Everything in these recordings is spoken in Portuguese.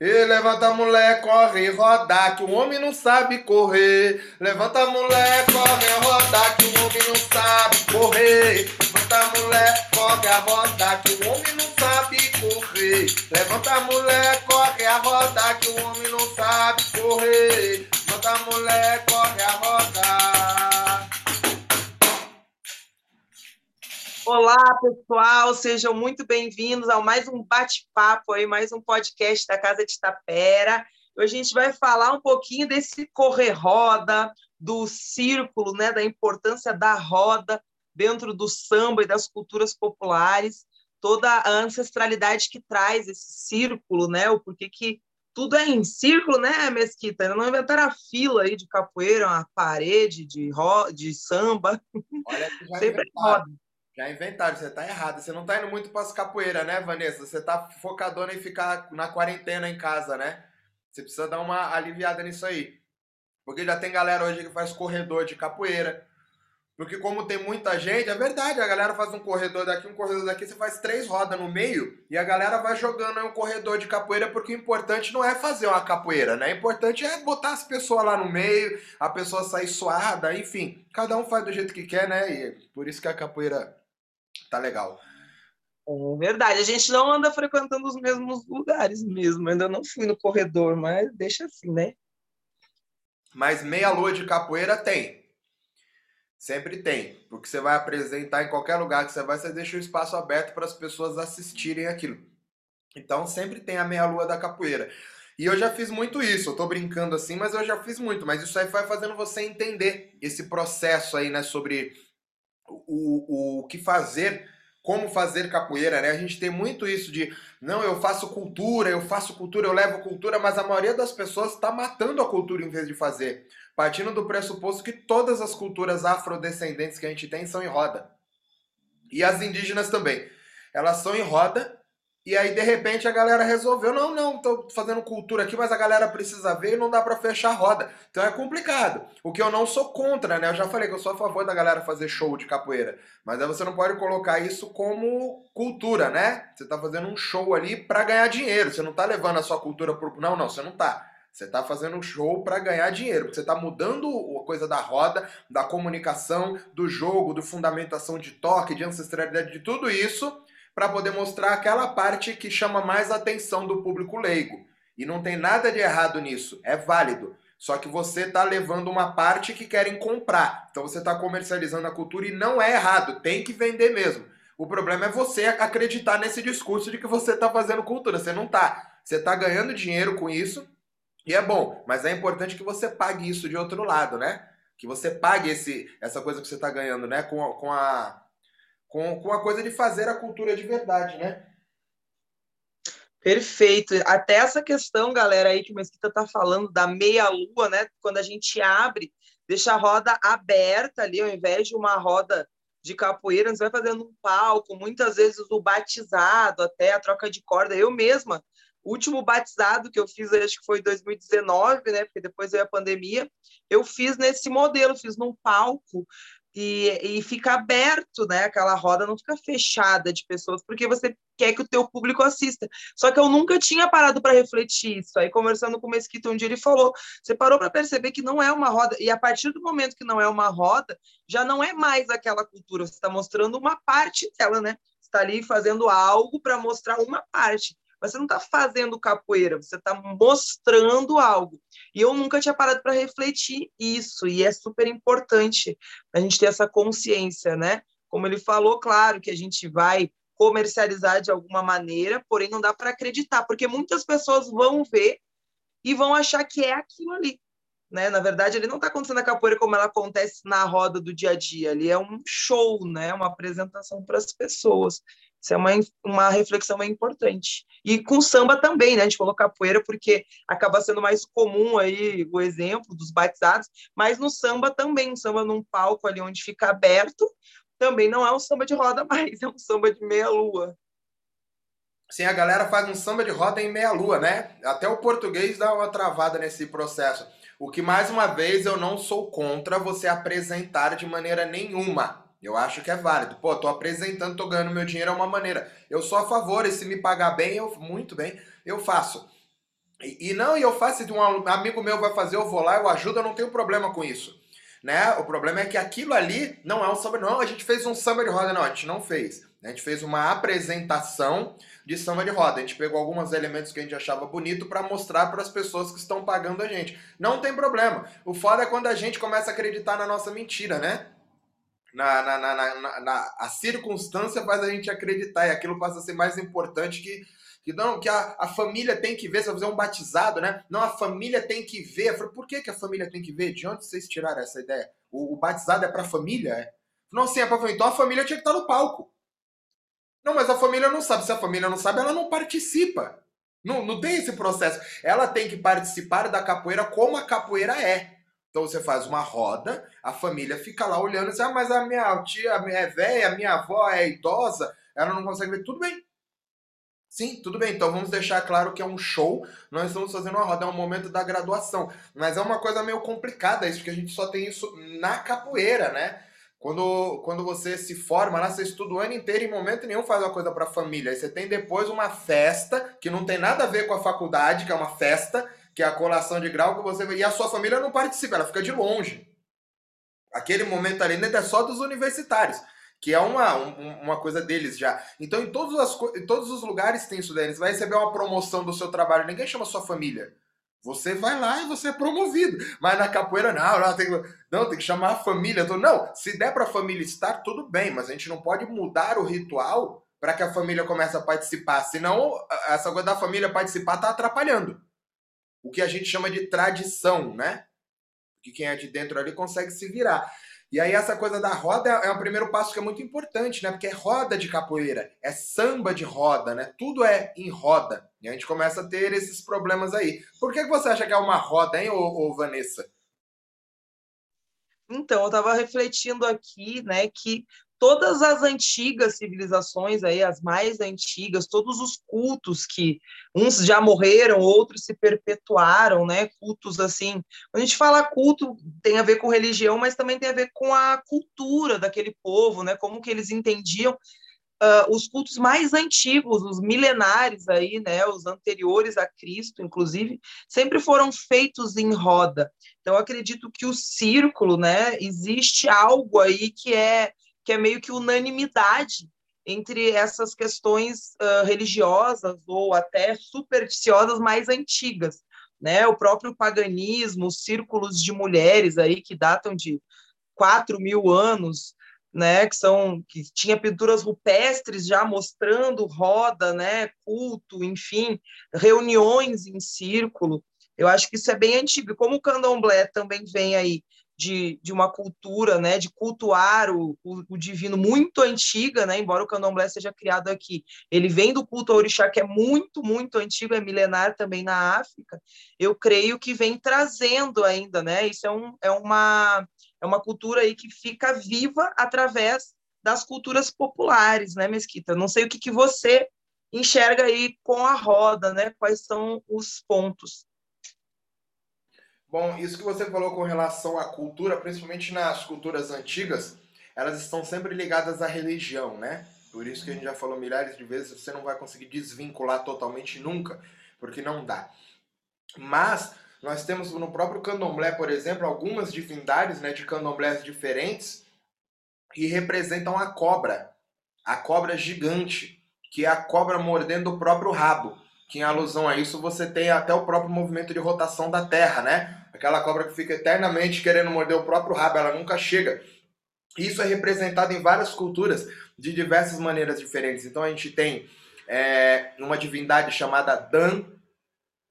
E levanta mulher, corre, roda, que o homem não sabe correr. Levanta mulher, corre, roda, que o homem não sabe correr. Levanta mulher, corre a roda, que o homem não sabe correr. Levanta mulher, corre a roda, que o homem não sabe correr. Levanta mulher, corre a roda. Olá, pessoal, sejam muito bem-vindos a mais um bate-papo aí, mais um podcast da Casa de Tapera. Hoje a gente vai falar um pouquinho desse correr-roda, do círculo, né, da importância da roda dentro do samba e das culturas populares, toda a ancestralidade que traz esse círculo, né, o porquê que tudo é em círculo, né, Mesquita? Não inventaram a fila aí de capoeira, uma parede de, ro de samba. Olha Sempre roda. Já inventaram, você tá errado. Você não tá indo muito para capoeira, né, Vanessa? Você tá focadona em ficar na quarentena em casa, né? Você precisa dar uma aliviada nisso aí. Porque já tem galera hoje que faz corredor de capoeira. Porque como tem muita gente, é verdade, a galera faz um corredor daqui, um corredor daqui, você faz três rodas no meio e a galera vai jogando aí um corredor de capoeira, porque o importante não é fazer uma capoeira, né? O importante é botar as pessoas lá no meio, a pessoa sair suada, enfim. Cada um faz do jeito que quer, né? E por isso que a capoeira tá legal. É verdade, a gente não anda frequentando os mesmos lugares mesmo. Ainda não fui no corredor, mas deixa assim, né? Mas meia lua de capoeira tem. Sempre tem. Porque você vai apresentar em qualquer lugar que você vai, você deixa o espaço aberto para as pessoas assistirem aquilo. Então sempre tem a meia lua da capoeira. E eu já fiz muito isso, eu tô brincando assim, mas eu já fiz muito. Mas isso aí vai fazendo você entender esse processo aí, né, sobre o, o, que fazer, como fazer capoeira, né? A gente tem muito isso de, não, eu faço cultura, eu faço cultura, eu levo cultura, mas a maioria das pessoas está matando a cultura em vez de fazer. Partindo do pressuposto que todas as culturas afrodescendentes que a gente tem são em roda. E as indígenas também. Elas são em roda e aí, de repente, a galera resolveu: não, não, tô fazendo cultura aqui, mas a galera precisa ver e não dá para fechar a roda. Então é complicado. O que eu não sou contra, né? Eu já falei que eu sou a favor da galera fazer show de capoeira. Mas aí você não pode colocar isso como cultura, né? Você tá fazendo um show ali para ganhar dinheiro. Você não tá levando a sua cultura pro. Não, não, você não tá. Você está fazendo um show para ganhar dinheiro, porque você está mudando a coisa da roda, da comunicação, do jogo, do fundamentação de toque, de ancestralidade, de tudo isso para poder mostrar aquela parte que chama mais a atenção do público leigo. E não tem nada de errado nisso, é válido. Só que você está levando uma parte que querem comprar. Então você está comercializando a cultura e não é errado, tem que vender mesmo. O problema é você acreditar nesse discurso de que você está fazendo cultura. Você não está. Você está ganhando dinheiro com isso e é bom, mas é importante que você pague isso de outro lado, né? Que você pague esse, essa coisa que você está ganhando, né? Com, com a com, com a coisa de fazer a cultura de verdade, né? Perfeito. Até essa questão, galera, aí que o Mesquita tá falando da meia-lua, né? Quando a gente abre, deixa a roda aberta ali, ao invés de uma roda de capoeira, você vai fazendo um palco, muitas vezes o batizado, até a troca de corda. Eu mesma, o último batizado que eu fiz, acho que foi em 2019, né? Porque depois veio a pandemia, eu fiz nesse modelo, fiz num palco e, e fica aberto, né? Aquela roda não fica fechada de pessoas, porque você quer que o teu público assista. Só que eu nunca tinha parado para refletir isso. Aí, conversando com o Mesquita um dia, ele falou: você parou para perceber que não é uma roda, e a partir do momento que não é uma roda, já não é mais aquela cultura, você está mostrando uma parte dela, né? Está ali fazendo algo para mostrar uma parte mas você não está fazendo capoeira, você está mostrando algo. E eu nunca tinha parado para refletir isso, e é super importante a gente ter essa consciência, né? Como ele falou, claro que a gente vai comercializar de alguma maneira, porém não dá para acreditar, porque muitas pessoas vão ver e vão achar que é aquilo ali. Né? Na verdade, ele não está acontecendo a capoeira como ela acontece na roda do dia a dia. Ali é um show, né? Uma apresentação para as pessoas. Isso é uma, uma reflexão bem importante. E com samba também, né? A gente falou capoeira porque acaba sendo mais comum aí o exemplo dos batizados, mas no samba também, um samba num palco ali onde fica aberto, também não é um samba de roda mais, é um samba de meia-lua. Sim, a galera faz um samba de roda em meia-lua, né? Até o português dá uma travada nesse processo. O que, mais uma vez, eu não sou contra você apresentar de maneira nenhuma. Eu acho que é válido. Pô, tô apresentando, tô ganhando meu dinheiro é uma maneira. Eu sou a favor, e se me pagar bem, eu muito bem, eu faço. E, e não, e eu faço, se um amigo meu vai fazer, eu vou lá, eu ajudo, eu não tenho problema com isso. Né? O problema é que aquilo ali não é um samba, não, a gente fez um samba de roda, não, a gente não fez. A gente fez uma apresentação de samba de roda. A gente pegou alguns elementos que a gente achava bonito para mostrar para as pessoas que estão pagando a gente. Não tem problema. O foda é quando a gente começa a acreditar na nossa mentira, né? Na, na, na, na, na a circunstância faz a gente acreditar e aquilo passa a ser mais importante que que não, que a, a família tem que ver, vai fazer um batizado, né? Não, a família tem que ver. Falei, por que, que a família tem que ver? De onde vocês tiraram essa ideia? O, o batizado é para família? É? Não, sim, é para família. Então a família tinha que estar no palco. Não, mas a família não sabe. Se a família não sabe, ela não participa. Não, não tem esse processo. Ela tem que participar da capoeira como a capoeira é. Então você faz uma roda, a família fica lá olhando diz, ah, mas a minha tia é velha, a minha avó é idosa, ela não consegue ver. Tudo bem, Sim, tudo bem. Então vamos deixar claro que é um show. Nós estamos fazendo uma roda, é um momento da graduação. Mas é uma coisa meio complicada isso, porque a gente só tem isso na capoeira, né? Quando, quando você se forma lá, você estuda o ano inteiro e em momento nenhum faz uma coisa para a família. Aí você tem depois uma festa que não tem nada a ver com a faculdade, que é uma festa, que é a colação de grau que você e a sua família não participa, ela fica de longe. Aquele momento ali ainda é só dos universitários que é uma, uma coisa deles já. Então, em todos, as, em todos os lugares tem isso. Você vai receber uma promoção do seu trabalho, ninguém chama sua família. Você vai lá e você é promovido. Mas na capoeira, não, não, tem, que, não, tem que chamar a família. Não, se der para a família estar, tudo bem, mas a gente não pode mudar o ritual para que a família comece a participar. Senão, essa coisa da família participar está atrapalhando. O que a gente chama de tradição, né? Que quem é de dentro ali consegue se virar. E aí essa coisa da roda é o primeiro passo que é muito importante, né? Porque é roda de capoeira, é samba de roda, né? Tudo é em roda. E a gente começa a ter esses problemas aí. Por que, você acha que é uma roda, hein, ô, ô Vanessa? Então, eu estava refletindo aqui, né, que todas as antigas civilizações aí, as mais antigas, todos os cultos que uns já morreram, outros se perpetuaram, né? Cultos assim. Quando a gente fala culto, tem a ver com religião, mas também tem a ver com a cultura daquele povo, né? Como que eles entendiam uh, os cultos mais antigos, os milenares aí, né? Os anteriores a Cristo, inclusive, sempre foram feitos em roda. Então, acredito que o círculo, né? Existe algo aí que é que é meio que unanimidade entre essas questões uh, religiosas ou até supersticiosas mais antigas, né? O próprio paganismo, os círculos de mulheres aí que datam de 4 mil anos, né? Que são que tinha pinturas rupestres já mostrando roda, né? Culto, enfim, reuniões em círculo. Eu acho que isso é bem antigo. Como o candomblé também vem aí de, de uma cultura, né, de cultuar o, o, o, divino muito antiga, né, embora o candomblé seja criado aqui, ele vem do culto ao orixá que é muito, muito antigo, é milenar também na África, eu creio que vem trazendo ainda, né, isso é, um, é, uma, é uma cultura aí que fica viva através das culturas populares, né, Mesquita? Não sei o que, que você enxerga aí com a roda, né, quais são os pontos. Bom, isso que você falou com relação à cultura, principalmente nas culturas antigas, elas estão sempre ligadas à religião, né? Por isso que a gente já falou milhares de vezes, você não vai conseguir desvincular totalmente nunca, porque não dá. Mas nós temos no próprio candomblé, por exemplo, algumas divindades né, de candomblés diferentes que representam a cobra, a cobra gigante, que é a cobra mordendo o próprio rabo que em alusão a isso você tem até o próprio movimento de rotação da Terra, né? Aquela cobra que fica eternamente querendo morder o próprio rabo, ela nunca chega. Isso é representado em várias culturas de diversas maneiras diferentes. Então a gente tem é, uma divindade chamada Dan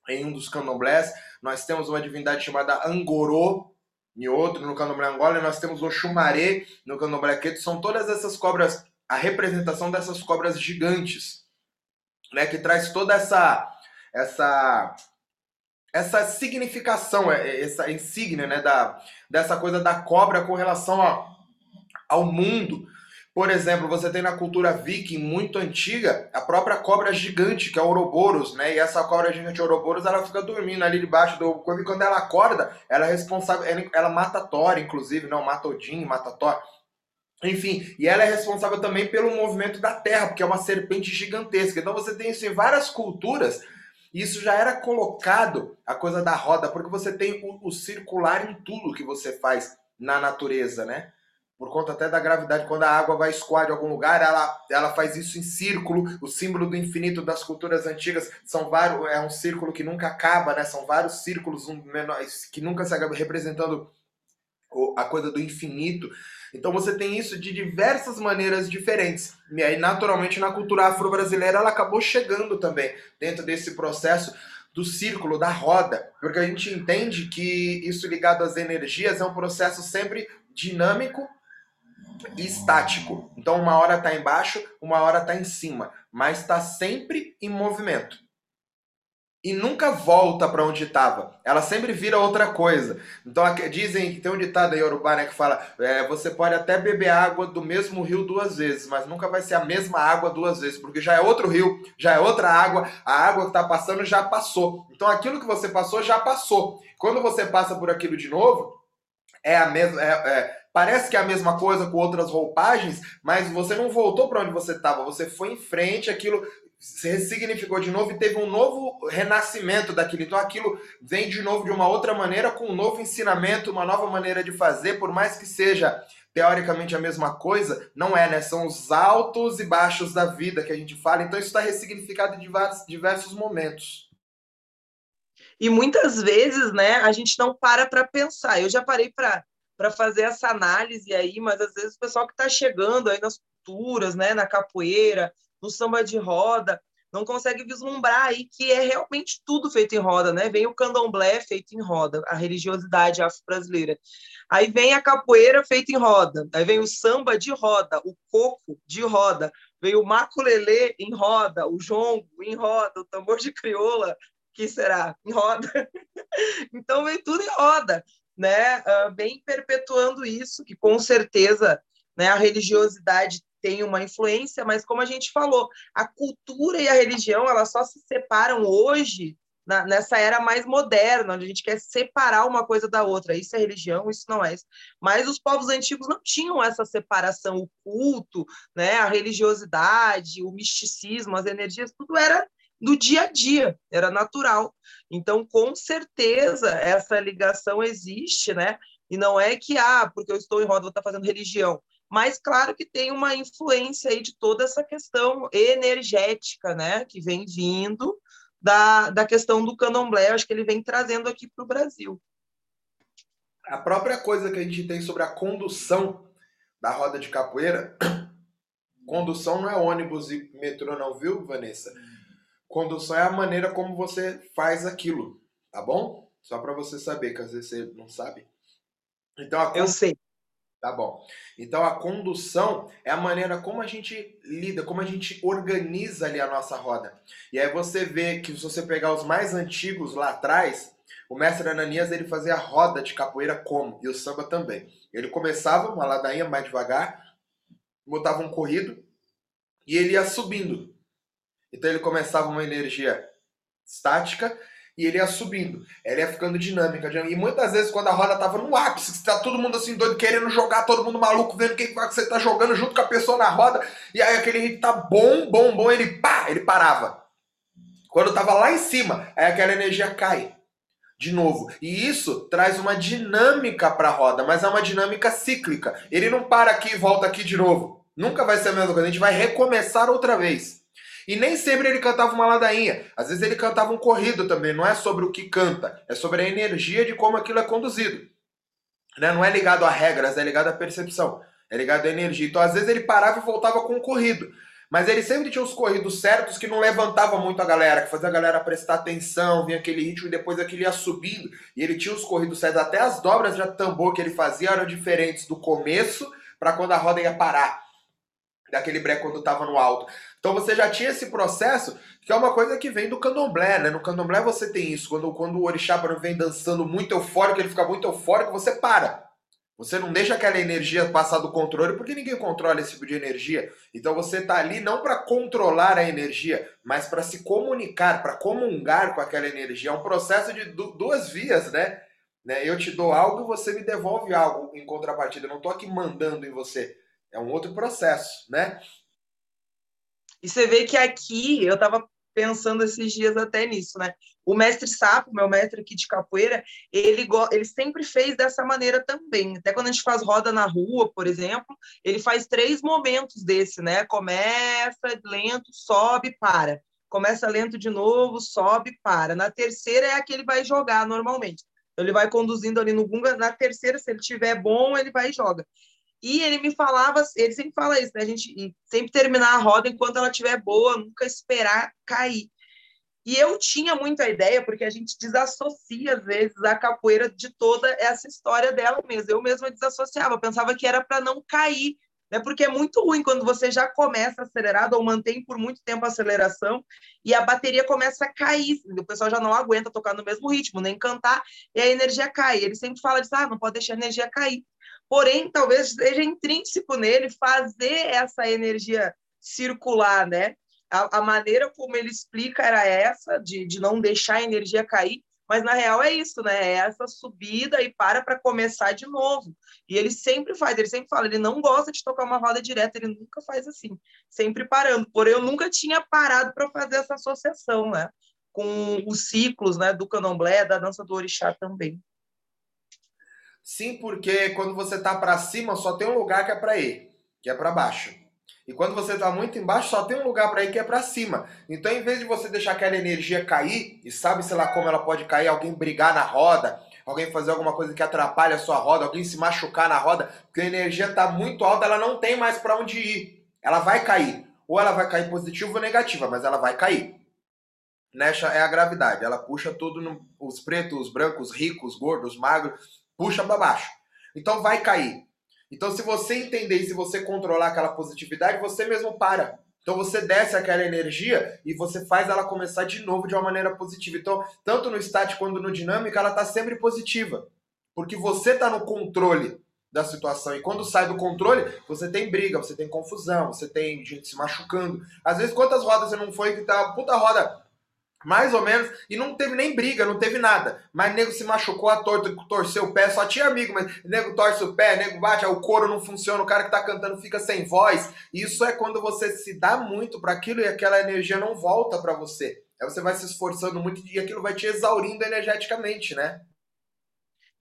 em um dos candomblés, nós temos uma divindade chamada Angorô em outro, no candomblé Angola, e nós temos o Xumaré no candomblé Queto. São todas essas cobras, a representação dessas cobras gigantes né, que traz toda essa essa essa significação, é, é, essa insígnia, né, da, dessa coisa da cobra com relação a, ao mundo. Por exemplo, você tem na cultura viking muito antiga a própria cobra gigante, que é o Ouroboros, né? E essa cobra gigante Ouroboros, ela fica dormindo ali debaixo do... Quando, quando ela acorda, ela é responsável... Ela mata Thor, inclusive, não mata Odin, mata Thor. Enfim, e ela é responsável também pelo movimento da Terra, porque é uma serpente gigantesca. Então você tem isso em várias culturas Isso já era colocado, a coisa da roda, porque você tem o, o circular em tudo que você faz na natureza, né? por conta até da gravidade, quando a água vai escoar de algum lugar, ela, ela faz isso em círculo. O símbolo do infinito das culturas antigas são vários, é um círculo que nunca acaba, né? São vários círculos menores, que nunca se acaba representando a coisa do infinito. Então você tem isso de diversas maneiras diferentes. E aí, naturalmente, na cultura afro-brasileira, ela acabou chegando também dentro desse processo do círculo, da roda, porque a gente entende que isso ligado às energias é um processo sempre dinâmico e estático. Então, uma hora está embaixo, uma hora está em cima, mas está sempre em movimento. E nunca volta para onde estava. Ela sempre vira outra coisa. Então, dizem que tem um ditado aí Yorubá né, que fala: é, você pode até beber água do mesmo rio duas vezes, mas nunca vai ser a mesma água duas vezes, porque já é outro rio, já é outra água, a água que está passando já passou. Então, aquilo que você passou já passou. Quando você passa por aquilo de novo, é a mesma. É, é, Parece que é a mesma coisa com outras roupagens, mas você não voltou para onde você estava, você foi em frente, aquilo se ressignificou de novo e teve um novo renascimento daquilo. Então aquilo vem de novo de uma outra maneira, com um novo ensinamento, uma nova maneira de fazer, por mais que seja teoricamente a mesma coisa, não é, né? São os altos e baixos da vida que a gente fala. Então isso está ressignificado em diversos, diversos momentos. E muitas vezes, né, a gente não para para pensar. Eu já parei para para fazer essa análise aí, mas às vezes o pessoal que está chegando aí nas culturas, né, na capoeira, no samba de roda, não consegue vislumbrar aí que é realmente tudo feito em roda, né? Vem o candomblé feito em roda, a religiosidade afro-brasileira. Aí vem a capoeira feita em roda, aí vem o samba de roda, o coco de roda, vem o maculelê em roda, o jongo em roda, o tambor de crioula, que será? Em roda. então vem tudo em roda né, uh, bem perpetuando isso, que com certeza né, a religiosidade tem uma influência, mas como a gente falou, a cultura e a religião elas só se separam hoje na, nessa era mais moderna, onde a gente quer separar uma coisa da outra. Isso é religião, isso não é isso. Mas os povos antigos não tinham essa separação, o culto, né, a religiosidade, o misticismo, as energias, tudo era do dia a dia, era natural. Então, com certeza, essa ligação existe, né? E não é que, ah, porque eu estou em roda, vou estar fazendo religião. Mas, claro que tem uma influência aí de toda essa questão energética, né? Que vem vindo da, da questão do candomblé, acho que ele vem trazendo aqui para o Brasil. A própria coisa que a gente tem sobre a condução da roda de capoeira, condução não é ônibus e metrô, não, viu, Vanessa? Condução é a maneira como você faz aquilo, tá bom? Só para você saber, que às vezes você não sabe. Então a Eu sei. Tá bom. Então a condução é a maneira como a gente lida, como a gente organiza ali a nossa roda. E aí você vê que se você pegar os mais antigos lá atrás, o mestre Ananias ele fazia a roda de capoeira como? E o samba também. Ele começava uma ladainha mais devagar, botava um corrido e ele ia subindo. Então ele começava uma energia estática e ele ia subindo. Ela ia ficando dinâmica. E muitas vezes, quando a roda tava no ápice, tá todo mundo assim doido, querendo jogar, todo mundo maluco, vendo quem que você tá jogando junto com a pessoa na roda, e aí aquele ritmo tá bom, bom, bom, ele pá, ele parava. Quando tava lá em cima, aí aquela energia cai de novo. E isso traz uma dinâmica para a roda, mas é uma dinâmica cíclica. Ele não para aqui e volta aqui de novo. Nunca vai ser a mesma coisa. A gente vai recomeçar outra vez. E nem sempre ele cantava uma ladainha. Às vezes ele cantava um corrido também. Não é sobre o que canta, é sobre a energia de como aquilo é conduzido. Né? Não é ligado a regras, é ligado à percepção. É ligado à energia. Então, às vezes, ele parava e voltava com um corrido. Mas ele sempre tinha os corridos certos que não levantava muito a galera, que fazia a galera prestar atenção, vinha aquele ritmo e depois aquele ia subindo. E ele tinha os corridos certos. Até as dobras de tambor que ele fazia eram diferentes do começo para quando a roda ia parar. Daquele break quando estava no alto. Então você já tinha esse processo, que é uma coisa que vem do candomblé, né? No candomblé você tem isso, quando, quando o orixá vem dançando muito eufórico, ele fica muito eufórico, você para. Você não deixa aquela energia passar do controle, porque ninguém controla esse tipo de energia. Então você está ali não para controlar a energia, mas para se comunicar, para comungar com aquela energia. É um processo de duas vias, né? né? Eu te dou algo você me devolve algo em contrapartida. Eu não estou aqui mandando em você. É um outro processo, né? E você vê que aqui eu estava pensando esses dias até nisso, né? O mestre Sapo, meu mestre aqui de capoeira, ele, ele sempre fez dessa maneira também. Até quando a gente faz roda na rua, por exemplo, ele faz três momentos desse, né? Começa lento, sobe, para. Começa lento de novo, sobe, para. Na terceira é a que ele vai jogar normalmente. Ele vai conduzindo ali no gunga. Na terceira, se ele tiver bom, ele vai e joga. E ele me falava, ele sempre fala isso, né? A gente sempre terminar a roda enquanto ela estiver boa, nunca esperar cair. E eu tinha muita ideia, porque a gente desassocia, às vezes, a capoeira de toda essa história dela mesmo. Eu mesma desassociava, pensava que era para não cair, né? porque é muito ruim quando você já começa acelerado ou mantém por muito tempo a aceleração e a bateria começa a cair. O pessoal já não aguenta tocar no mesmo ritmo, nem cantar, e a energia cai. Ele sempre fala disso, ah, não pode deixar a energia cair. Porém, talvez seja intrínseco nele fazer essa energia circular, né? a, a, maneira como ele explica era essa, de, de não deixar a energia cair, mas na real é isso, né? É essa subida e para para começar de novo. E ele sempre faz, ele sempre fala, ele não gosta de tocar uma roda direta, ele nunca faz assim, sempre parando. Porém, eu nunca tinha parado para fazer essa associação, né? Com os ciclos, né? Do candomblé, da dança do orixá também. Sim, porque quando você tá para cima, só tem um lugar que é para ir, que é para baixo. E quando você está muito embaixo, só tem um lugar para ir que é para cima. Então, em vez de você deixar aquela energia cair, e sabe, sei lá, como ela pode cair, alguém brigar na roda, alguém fazer alguma coisa que atrapalha a sua roda, alguém se machucar na roda, porque a energia está muito alta, ela não tem mais para onde ir. Ela vai cair. Ou ela vai cair positiva ou negativa, mas ela vai cair. Nessa é a gravidade. Ela puxa tudo, no, os pretos, os brancos, os ricos, os gordos, os magros, puxa para baixo. Então vai cair. Então, se você entender e se você controlar aquela positividade, você mesmo para. Então você desce aquela energia e você faz ela começar de novo de uma maneira positiva. Então, tanto no estático quanto no dinâmico, ela está sempre positiva. Porque você está no controle da situação. E quando sai do controle, você tem briga, você tem confusão, você tem gente se machucando. Às vezes, quantas rodas você não foi que tá puta roda mais ou menos, e não teve nem briga, não teve nada. Mas nego se machucou a torta, torceu o pé, só tinha amigo, mas nego torce o pé, nego bate, o couro não funciona, o cara que tá cantando fica sem voz. Isso é quando você se dá muito para aquilo e aquela energia não volta para você. Aí você vai se esforçando muito e aquilo vai te exaurindo energeticamente, né?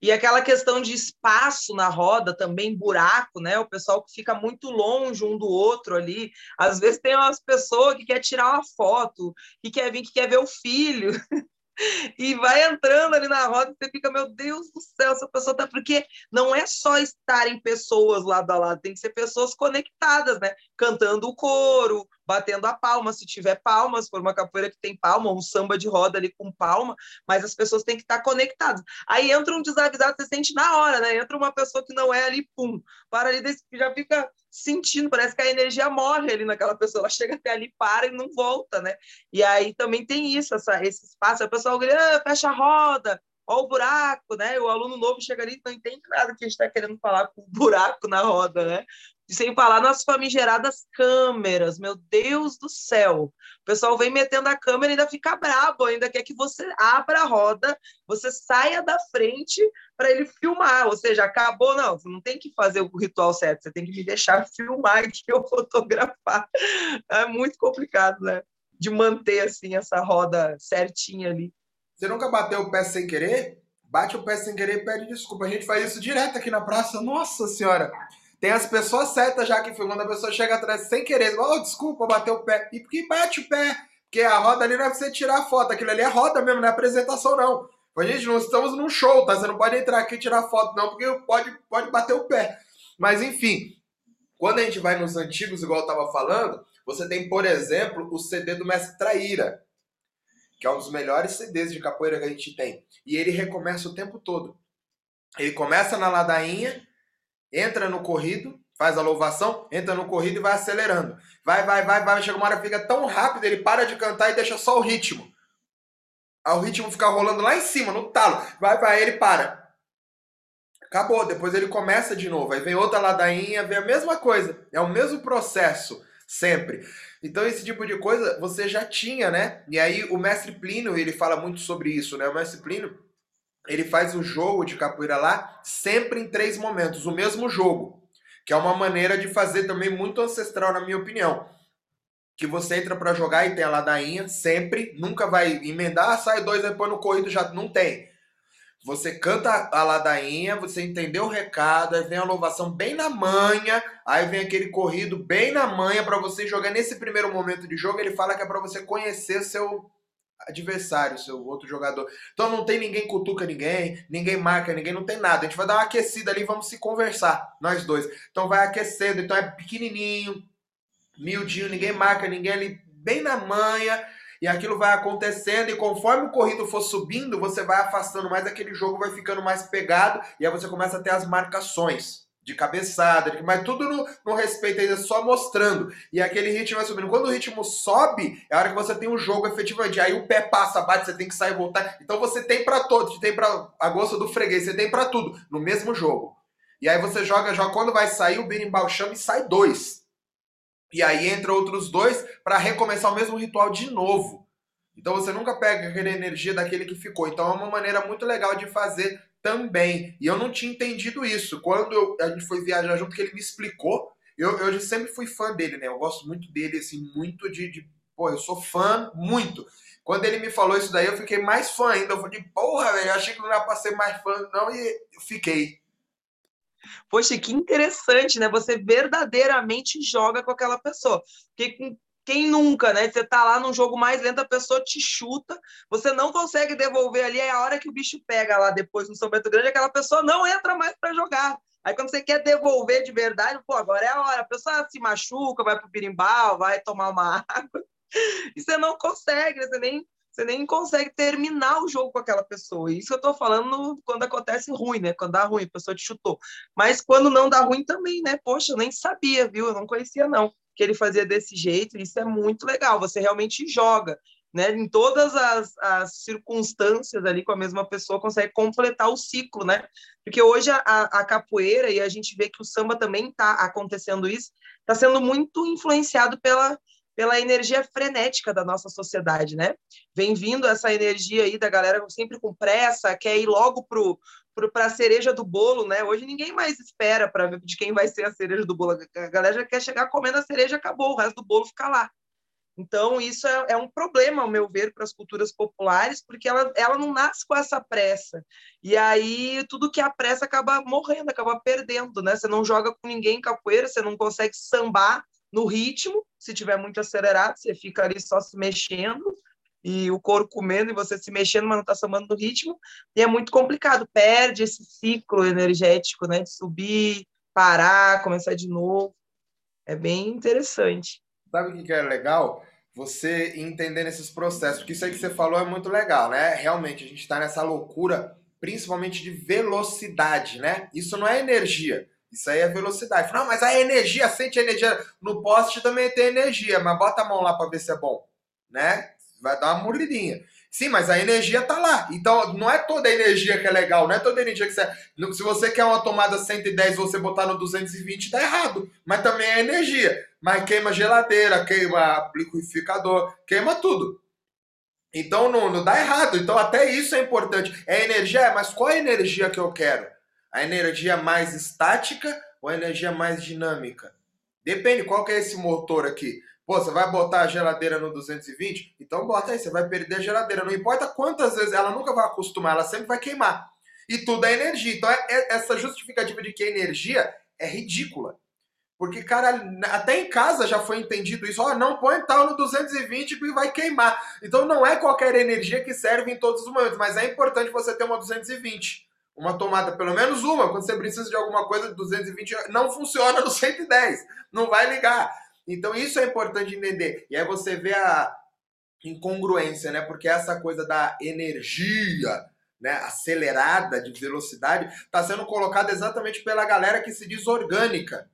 E aquela questão de espaço na roda também, buraco, né? O pessoal que fica muito longe um do outro ali. Às vezes tem umas pessoas que quer tirar uma foto, que quer vir, que quer ver o filho. e vai entrando ali na roda e você fica, meu Deus do céu, essa pessoa tá. Porque não é só estarem pessoas lado a lado, tem que ser pessoas conectadas, né? Cantando o coro, batendo a palma, se tiver palmas, se for uma capoeira que tem palma, um samba de roda ali com palma, mas as pessoas têm que estar conectadas. Aí entra um desavisado, você sente na hora, né? Entra uma pessoa que não é ali, pum, para ali, já fica sentindo, parece que a energia morre ali naquela pessoa, ela chega até ali, para e não volta, né? E aí também tem isso, essa, esse espaço, a pessoa grita, ah, fecha a roda, olha o buraco, né? O aluno novo chega ali e não entende nada que a gente está querendo falar com o buraco na roda, né? E sem falar nas famigeradas câmeras, meu Deus do céu. O pessoal vem metendo a câmera e ainda fica bravo, ainda quer que você abra a roda, você saia da frente para ele filmar. Ou seja, acabou, não, você não tem que fazer o ritual certo, você tem que me deixar filmar e que eu fotografar. É muito complicado, né? De manter assim essa roda certinha ali. Você nunca bateu o pé sem querer? Bate o pé sem querer e pede desculpa. A gente faz isso direto aqui na praça. Nossa Senhora! Tem as pessoas certas já que quando a pessoa chega atrás sem querer, oh, desculpa, bateu o pé. E por que bate o pé? Porque a roda ali não é pra você tirar foto, aquilo ali é roda mesmo, não é apresentação não. A gente não estamos num show, tá? Você não pode entrar aqui e tirar foto não, porque pode, pode bater o pé. Mas enfim, quando a gente vai nos antigos, igual eu tava falando, você tem, por exemplo, o CD do Mestre Traíra, que é um dos melhores CDs de capoeira que a gente tem. E ele recomeça o tempo todo. Ele começa na ladainha, entra no corrido, faz a louvação, entra no corrido e vai acelerando. Vai, vai, vai, vai, chega uma hora fica tão rápido, ele para de cantar e deixa só o ritmo. O ritmo fica rolando lá em cima, no talo. Vai, vai, ele para. Acabou, depois ele começa de novo. Aí vem outra ladainha, vem a mesma coisa. É o mesmo processo, sempre. Então esse tipo de coisa você já tinha, né? E aí o mestre Plínio, ele fala muito sobre isso, né? O mestre Plínio, ele faz o jogo de capoeira lá sempre em três momentos, o mesmo jogo, que é uma maneira de fazer também muito ancestral, na minha opinião. que você entra para jogar e tem a ladainha, sempre, nunca vai emendar, sai dois, depois no corrido já não tem. Você canta a ladainha, você entendeu o recado, aí vem a louvação bem na manha, aí vem aquele corrido bem na manha para você jogar nesse primeiro momento de jogo. Ele fala que é para você conhecer seu adversário, seu outro jogador. Então não tem ninguém cutuca ninguém, ninguém marca ninguém, não tem nada. A gente vai dar uma aquecida ali, vamos se conversar, nós dois. Então vai aquecendo, então é pequenininho, miudinho, ninguém marca ninguém ali bem na manha, e aquilo vai acontecendo, e conforme o corrido for subindo, você vai afastando mais, aquele jogo vai ficando mais pegado, e aí você começa a ter as marcações de cabeçada, mas tudo no, no respeito ainda, só mostrando. E aquele ritmo vai subindo. Quando o ritmo sobe, é a hora que você tem um jogo efetivamente. Aí o pé passa, bate, você tem que sair e voltar. Então você tem para todos, tem para a gosto do freguês, você tem para tudo, no mesmo jogo. E aí você joga, joga, quando vai sair, o berimbau chama e sai dois. E aí entra outros dois para recomeçar o mesmo ritual de novo. Então você nunca pega aquela energia daquele que ficou. Então é uma maneira muito legal de fazer também. E eu não tinha entendido isso. Quando eu, a gente foi viajar junto, que ele me explicou, eu, eu sempre fui fã dele, né? Eu gosto muito dele, assim, muito de, de. Pô, eu sou fã, muito. Quando ele me falou isso daí, eu fiquei mais fã ainda. Eu falei, porra, velho, achei que não ia pra ser mais fã, não, e eu fiquei. Poxa, que interessante, né? Você verdadeiramente joga com aquela pessoa. Porque quem nunca, né? Você tá lá num jogo mais lento, a pessoa te chuta, você não consegue devolver ali, é a hora que o bicho pega lá depois no São Bento Grande, aquela pessoa não entra mais para jogar. Aí quando você quer devolver de verdade, pô, agora é a hora. A pessoa se machuca, vai pro birimbau, vai tomar uma água. E você não consegue, você nem você nem consegue terminar o jogo com aquela pessoa. Isso eu tô falando quando acontece ruim, né? Quando dá ruim, a pessoa te chutou. Mas quando não dá ruim também, né? Poxa, eu nem sabia, viu? Eu não conhecia, não, que ele fazia desse jeito. Isso é muito legal. Você realmente joga. Né, em todas as, as, circunstâncias ali com a mesma pessoa consegue completar o ciclo, né? Porque hoje a, a capoeira e a gente vê que o samba também está acontecendo isso, está sendo muito influenciado pela pela energia frenética da nossa sociedade, né? Vem vindo essa energia aí da galera sempre com pressa, quer ir logo pro para a cereja do bolo, né? Hoje ninguém mais espera para ver de quem vai ser a cereja do bolo. A galera já quer chegar comendo a cereja, acabou, o resto do bolo fica lá. Então, isso é, é um problema, ao meu ver, para as culturas populares, porque ela, ela não nasce com essa pressa. E aí, tudo que é a pressa acaba morrendo, acaba perdendo, né? Você não joga com ninguém capoeira, você não consegue sambar, no ritmo, se tiver muito acelerado, você fica ali só se mexendo e o couro comendo e você se mexendo, mas não está somando no ritmo, e é muito complicado, perde esse ciclo energético, né, de subir, parar, começar de novo. É bem interessante. Sabe o que é legal? Você entendendo esses processos, porque isso aí que você falou é muito legal, né? Realmente, a gente está nessa loucura, principalmente de velocidade, né? Isso não é energia. Isso aí é velocidade. Não, mas a energia, sente a energia. No poste também tem energia, mas bota a mão lá para ver se é bom. Né? Vai dar uma mordidinha. Sim, mas a energia tá lá. Então, não é toda a energia que é legal, não é toda a energia que você. Se você quer uma tomada 110 e você botar no 220, tá errado. Mas também é energia. Mas queima geladeira, queima liquidificador, queima tudo. Então não, não dá errado. Então até isso é importante. É energia, mas qual é a energia que eu quero? A energia mais estática ou a energia mais dinâmica? Depende qual que é esse motor aqui. Pô, você vai botar a geladeira no 220? Então bota aí, você vai perder a geladeira. Não importa quantas vezes, ela nunca vai acostumar, ela sempre vai queimar. E tudo é energia. Então é, é, essa justificativa de que a energia é ridícula. Porque, cara, até em casa já foi entendido isso. Ó, oh, não põe tal no 220 que vai queimar. Então não é qualquer energia que serve em todos os momentos, mas é importante você ter uma 220 uma tomada, pelo menos uma, quando você precisa de alguma coisa de 220, não funciona no 110, não vai ligar. Então isso é importante entender. E aí você vê a incongruência, né? Porque essa coisa da energia, né, acelerada de velocidade, está sendo colocada exatamente pela galera que se diz orgânica.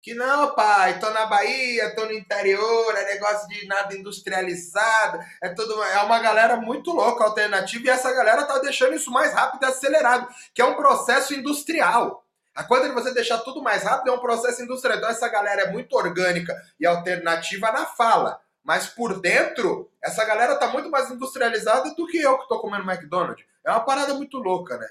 Que não, pai, tô na Bahia, tô no interior, é negócio de nada industrializado, é tudo, é uma galera muito louca, alternativa, e essa galera tá deixando isso mais rápido e acelerado, que é um processo industrial. A coisa de você deixar tudo mais rápido é um processo industrial. Então essa galera é muito orgânica e alternativa na fala, mas por dentro, essa galera tá muito mais industrializada do que eu que tô comendo McDonald's. É uma parada muito louca, né?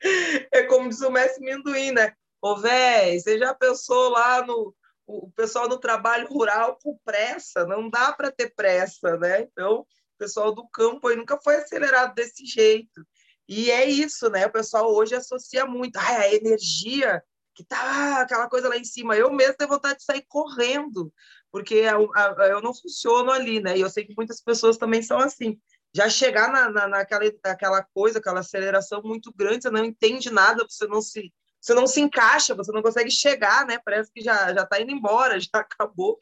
É como diz o Messi Minduim, né? Ô, véi, você já pensou lá no o pessoal no trabalho rural com pressa, não dá para ter pressa, né? Então, o pessoal do campo aí nunca foi acelerado desse jeito. E é isso, né? O pessoal hoje associa muito, ai, a energia que tá aquela coisa lá em cima. Eu mesmo tenho vontade de sair correndo, porque eu, eu não funciono ali, né? E eu sei que muitas pessoas também são assim. Já chegar na, na, naquela, naquela coisa, aquela aceleração muito grande, você não entende nada, você não se você não se encaixa, você não consegue chegar, né? Parece que já já está indo embora, já acabou.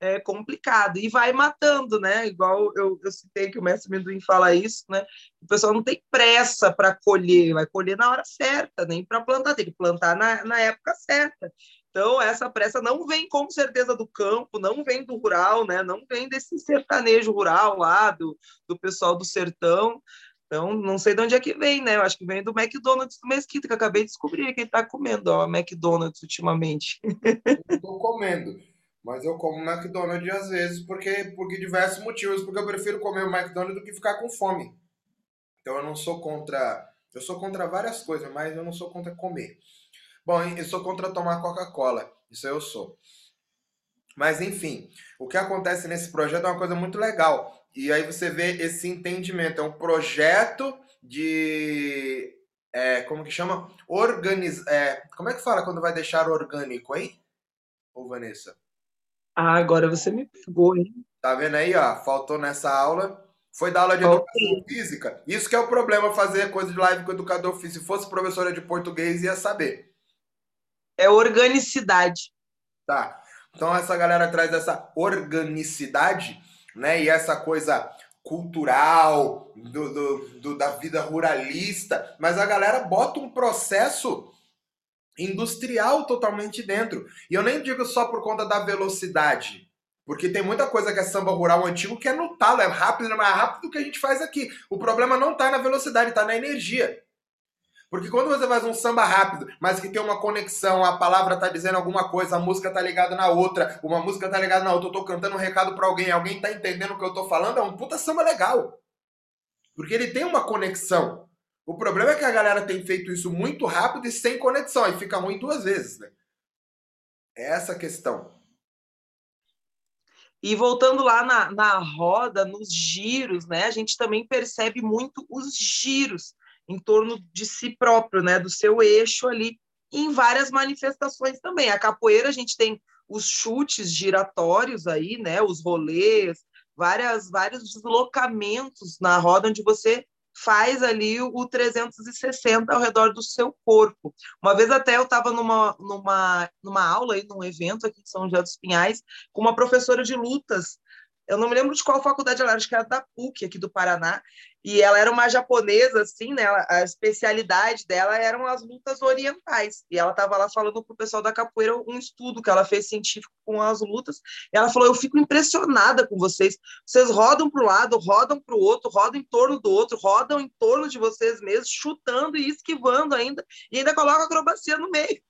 É complicado. E vai matando, né? Igual eu, eu citei que o mestre Menduim fala isso, né? O pessoal não tem pressa para colher, vai colher na hora certa, nem para plantar, tem que plantar na, na época certa. Então, essa pressa não vem com certeza do campo, não vem do rural, né? Não vem desse sertanejo rural lá, do, do pessoal do sertão. Então, não sei de onde é que vem, né? Eu acho que vem do McDonald's do Mesquita, que eu acabei de descobrir quem está comendo, ó, McDonald's ultimamente. Estou comendo, mas eu como McDonald's às vezes porque por diversos motivos, porque eu prefiro comer o McDonald's do que ficar com fome. Então eu não sou contra, eu sou contra várias coisas, mas eu não sou contra comer. Bom, eu sou contra tomar Coca-Cola, isso eu sou. Mas enfim, o que acontece nesse projeto é uma coisa muito legal. E aí você vê esse entendimento. É um projeto de. É, como que chama? Organiz... É, como é que fala quando vai deixar orgânico, hein? Ô, Vanessa? Ah, agora você me pegou, hein? Tá vendo aí, ó? Faltou nessa aula. Foi da aula de educação física. Isso que é o problema, fazer coisa de live com educador físico. Se fosse professora de português, ia saber. É organicidade. Tá. Então essa galera traz essa organicidade né? E essa coisa cultural do, do, do, da vida ruralista, mas a galera bota um processo industrial totalmente dentro. E eu nem digo só por conta da velocidade, porque tem muita coisa que é samba rural antigo que é no talo, é rápido, é mais rápido do que a gente faz aqui. O problema não está na velocidade, está na energia. Porque quando você faz um samba rápido, mas que tem uma conexão, a palavra tá dizendo alguma coisa, a música tá ligada na outra, uma música tá ligada na outra, eu tô cantando um recado para alguém, alguém tá entendendo o que eu tô falando, é um puta samba legal. Porque ele tem uma conexão. O problema é que a galera tem feito isso muito rápido e sem conexão, aí fica ruim duas vezes, né? É essa a questão. E voltando lá na, na roda, nos giros, né? A gente também percebe muito os giros em torno de si próprio, né, do seu eixo ali, em várias manifestações também. A capoeira a gente tem os chutes giratórios aí, né, os rolês, várias vários deslocamentos na roda onde você faz ali o 360 ao redor do seu corpo. Uma vez até eu estava numa, numa, numa aula, aí, num evento aqui em São José dos Pinhais, com uma professora de lutas eu não me lembro de qual faculdade ela era, acho que era da PUC, aqui do Paraná, e ela era uma japonesa, assim, né? A especialidade dela eram as lutas orientais. E ela estava lá falando para o pessoal da capoeira um estudo que ela fez científico com as lutas. E ela falou: Eu fico impressionada com vocês. Vocês rodam para o lado, rodam para o outro, rodam em torno do outro, rodam em torno de vocês mesmos, chutando e esquivando ainda, e ainda colocam acrobacia no meio.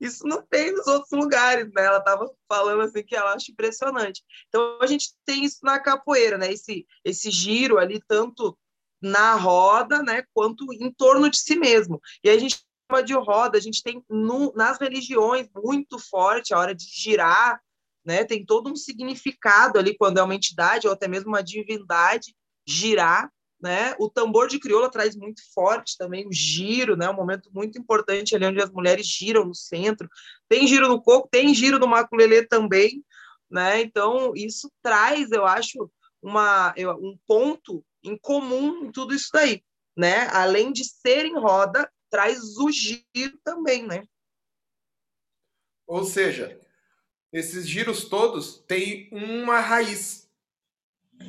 Isso não tem nos outros lugares, né? Ela estava falando assim que ela acha impressionante. Então a gente tem isso na capoeira, né? Esse, esse giro ali, tanto na roda, né, quanto em torno de si mesmo. E a gente chama de roda, a gente tem no, nas religiões muito forte a hora de girar, né? Tem todo um significado ali quando é uma entidade ou até mesmo uma divindade girar né? O tambor de crioula traz muito forte também o giro, né? Um momento muito importante ali onde as mulheres giram no centro. Tem giro no coco, tem giro no maculelê também, né? Então isso traz, eu acho, uma um ponto em comum em tudo isso daí, né? Além de ser em roda, traz o giro também, né? Ou seja, esses giros todos têm uma raiz,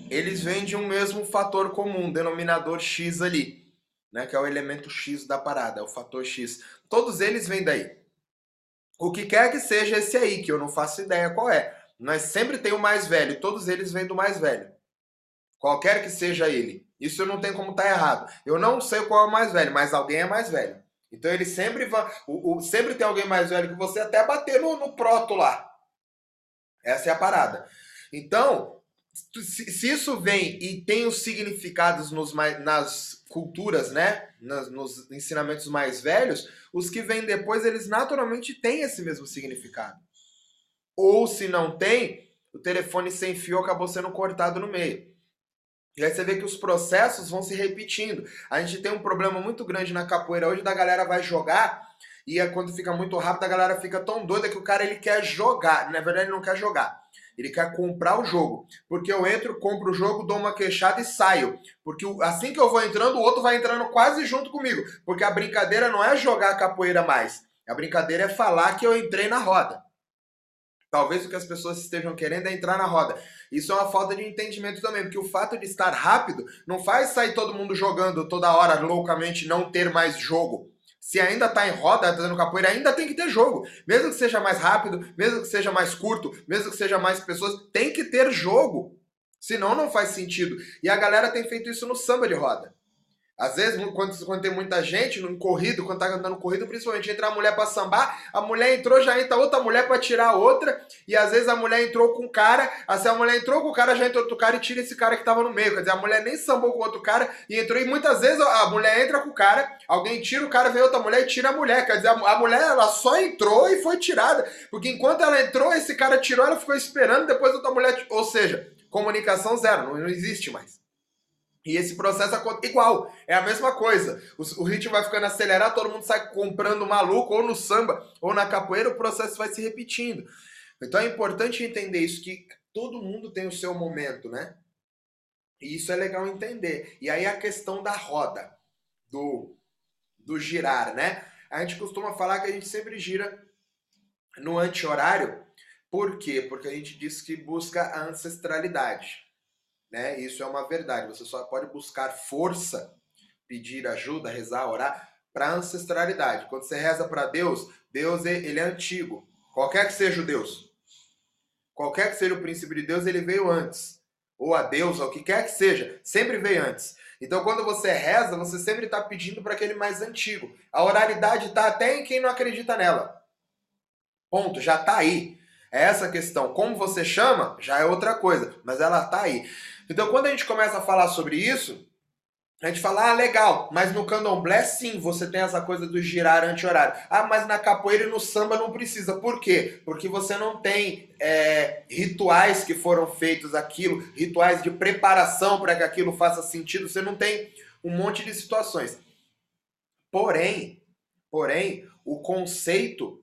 eles vêm de um mesmo fator comum, denominador X ali, né? Que é o elemento X da parada, é o fator X. Todos eles vêm daí. O que quer que seja esse aí, que eu não faço ideia qual é. Mas sempre tem o mais velho, todos eles vêm do mais velho. Qualquer que seja ele. Isso não tem como estar tá errado. Eu não sei qual é o mais velho, mas alguém é mais velho. Então ele sempre vai. O, o, sempre tem alguém mais velho que você até bater no, no proto lá. Essa é a parada. Então, se, isso vem e tem os significados nos, nas culturas, né? Nos ensinamentos mais velhos, os que vêm depois, eles naturalmente têm esse mesmo significado. Ou se não tem, o telefone sem fio acabou sendo cortado no meio. E aí você vê que os processos vão se repetindo. A gente tem um problema muito grande na capoeira hoje da galera vai jogar e é quando fica muito rápido a galera fica tão doida que o cara ele quer jogar. Na verdade ele não quer jogar. Ele quer comprar o jogo. Porque eu entro, compro o jogo, dou uma queixada e saio. Porque assim que eu vou entrando, o outro vai entrando quase junto comigo. Porque a brincadeira não é jogar capoeira mais. A brincadeira é falar que eu entrei na roda. Talvez o que as pessoas estejam querendo é entrar na roda. Isso é uma falta de entendimento também, porque o fato de estar rápido não faz sair todo mundo jogando toda hora loucamente, não ter mais jogo. Se ainda está em roda, está dando capoeira, ainda tem que ter jogo. Mesmo que seja mais rápido, mesmo que seja mais curto, mesmo que seja mais pessoas, tem que ter jogo. Senão não faz sentido. E a galera tem feito isso no samba de roda. Às vezes, quando, quando tem muita gente no corrido, quando tá cantando corrido, principalmente entra a mulher para sambar, a mulher entrou, já entra outra mulher para tirar a outra, e às vezes a mulher entrou com o cara, assim, a mulher entrou com o cara, já entrou outro cara e tira esse cara que tava no meio. Quer dizer, a mulher nem sambou com outro cara e entrou, e muitas vezes a mulher entra com o cara, alguém tira o cara, vem outra mulher e tira a mulher. Quer dizer, a mulher ela só entrou e foi tirada, porque enquanto ela entrou, esse cara tirou, ela ficou esperando, depois outra mulher. Ou seja, comunicação zero, não, não existe mais. E esse processo é igual, é a mesma coisa. O, o, ritmo vai ficando acelerado, todo mundo sai comprando maluco, ou no samba, ou na capoeira, o processo vai se repetindo. Então é importante entender isso, que todo mundo tem o seu momento, né? E isso é legal entender. E aí a questão da roda, do, do girar, né? A gente costuma falar que a gente sempre gira no anti-horário. Por quê? Porque a gente diz que busca a ancestralidade né? Isso é uma verdade. Você só pode buscar força, pedir ajuda, rezar, orar para ancestralidade. Quando você reza para Deus, Deus ele é antigo. Qualquer que seja o Deus, qualquer que seja o princípio de Deus, ele veio antes. Ou a Deus, ou o que quer que seja, sempre veio antes. Então, quando você reza, você sempre está pedindo para aquele mais antigo. A oralidade está até em quem não acredita nela. Ponto, já está aí. É essa questão. Como você chama, já é outra coisa, mas ela está aí. Então, quando a gente começa a falar sobre isso, a gente fala, ah, legal, mas no candomblé sim, você tem essa coisa do girar anti-horário. Ah, mas na capoeira e no samba não precisa. Por quê? Porque você não tem é, rituais que foram feitos aquilo, rituais de preparação para que aquilo faça sentido. Você não tem um monte de situações. Porém, porém, o conceito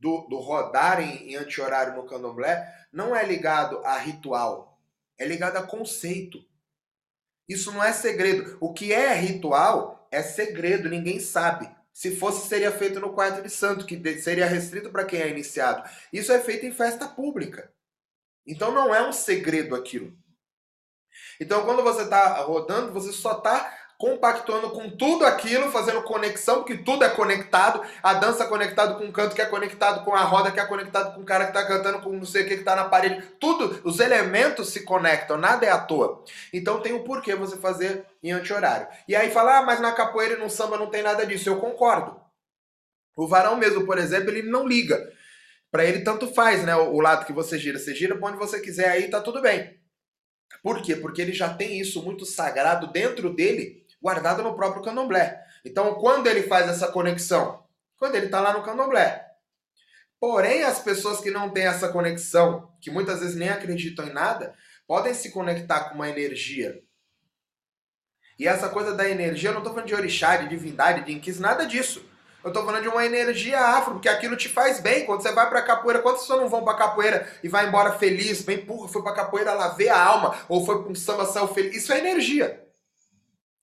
do, do rodar em, em anti-horário no candomblé não é ligado a ritual, é ligado a conceito. Isso não é segredo. O que é ritual é segredo, ninguém sabe. Se fosse, seria feito no quarto de santo, que seria restrito para quem é iniciado. Isso é feito em festa pública. Então não é um segredo aquilo. Então quando você está rodando, você só está compactuando com tudo aquilo, fazendo conexão, porque tudo é conectado. A dança é conectado com o canto, que é conectado com a roda, que é conectado com o cara que está cantando, com não sei o que está na parede. Tudo, os elementos se conectam, nada é à toa. Então tem o porquê você fazer em anti-horário. E aí fala, ah, mas na capoeira e no samba não tem nada disso. Eu concordo. O varão mesmo, por exemplo, ele não liga. Para ele tanto faz, né? O lado que você gira, você gira para onde você quiser, aí tá tudo bem. Por quê? Porque ele já tem isso muito sagrado dentro dele guardado no próprio candomblé. Então, quando ele faz essa conexão? Quando ele está lá no candomblé. Porém, as pessoas que não têm essa conexão, que muitas vezes nem acreditam em nada, podem se conectar com uma energia. E essa coisa da energia, eu não estou falando de orixá, de divindade, de inquis, nada disso. Eu estou falando de uma energia afro, porque aquilo te faz bem. Quando você vai para capoeira, quantas pessoas não vão para capoeira e vai embora feliz, bem porra, foi para capoeira lá ver a alma, ou foi para um samba, saiu feliz. Isso é energia.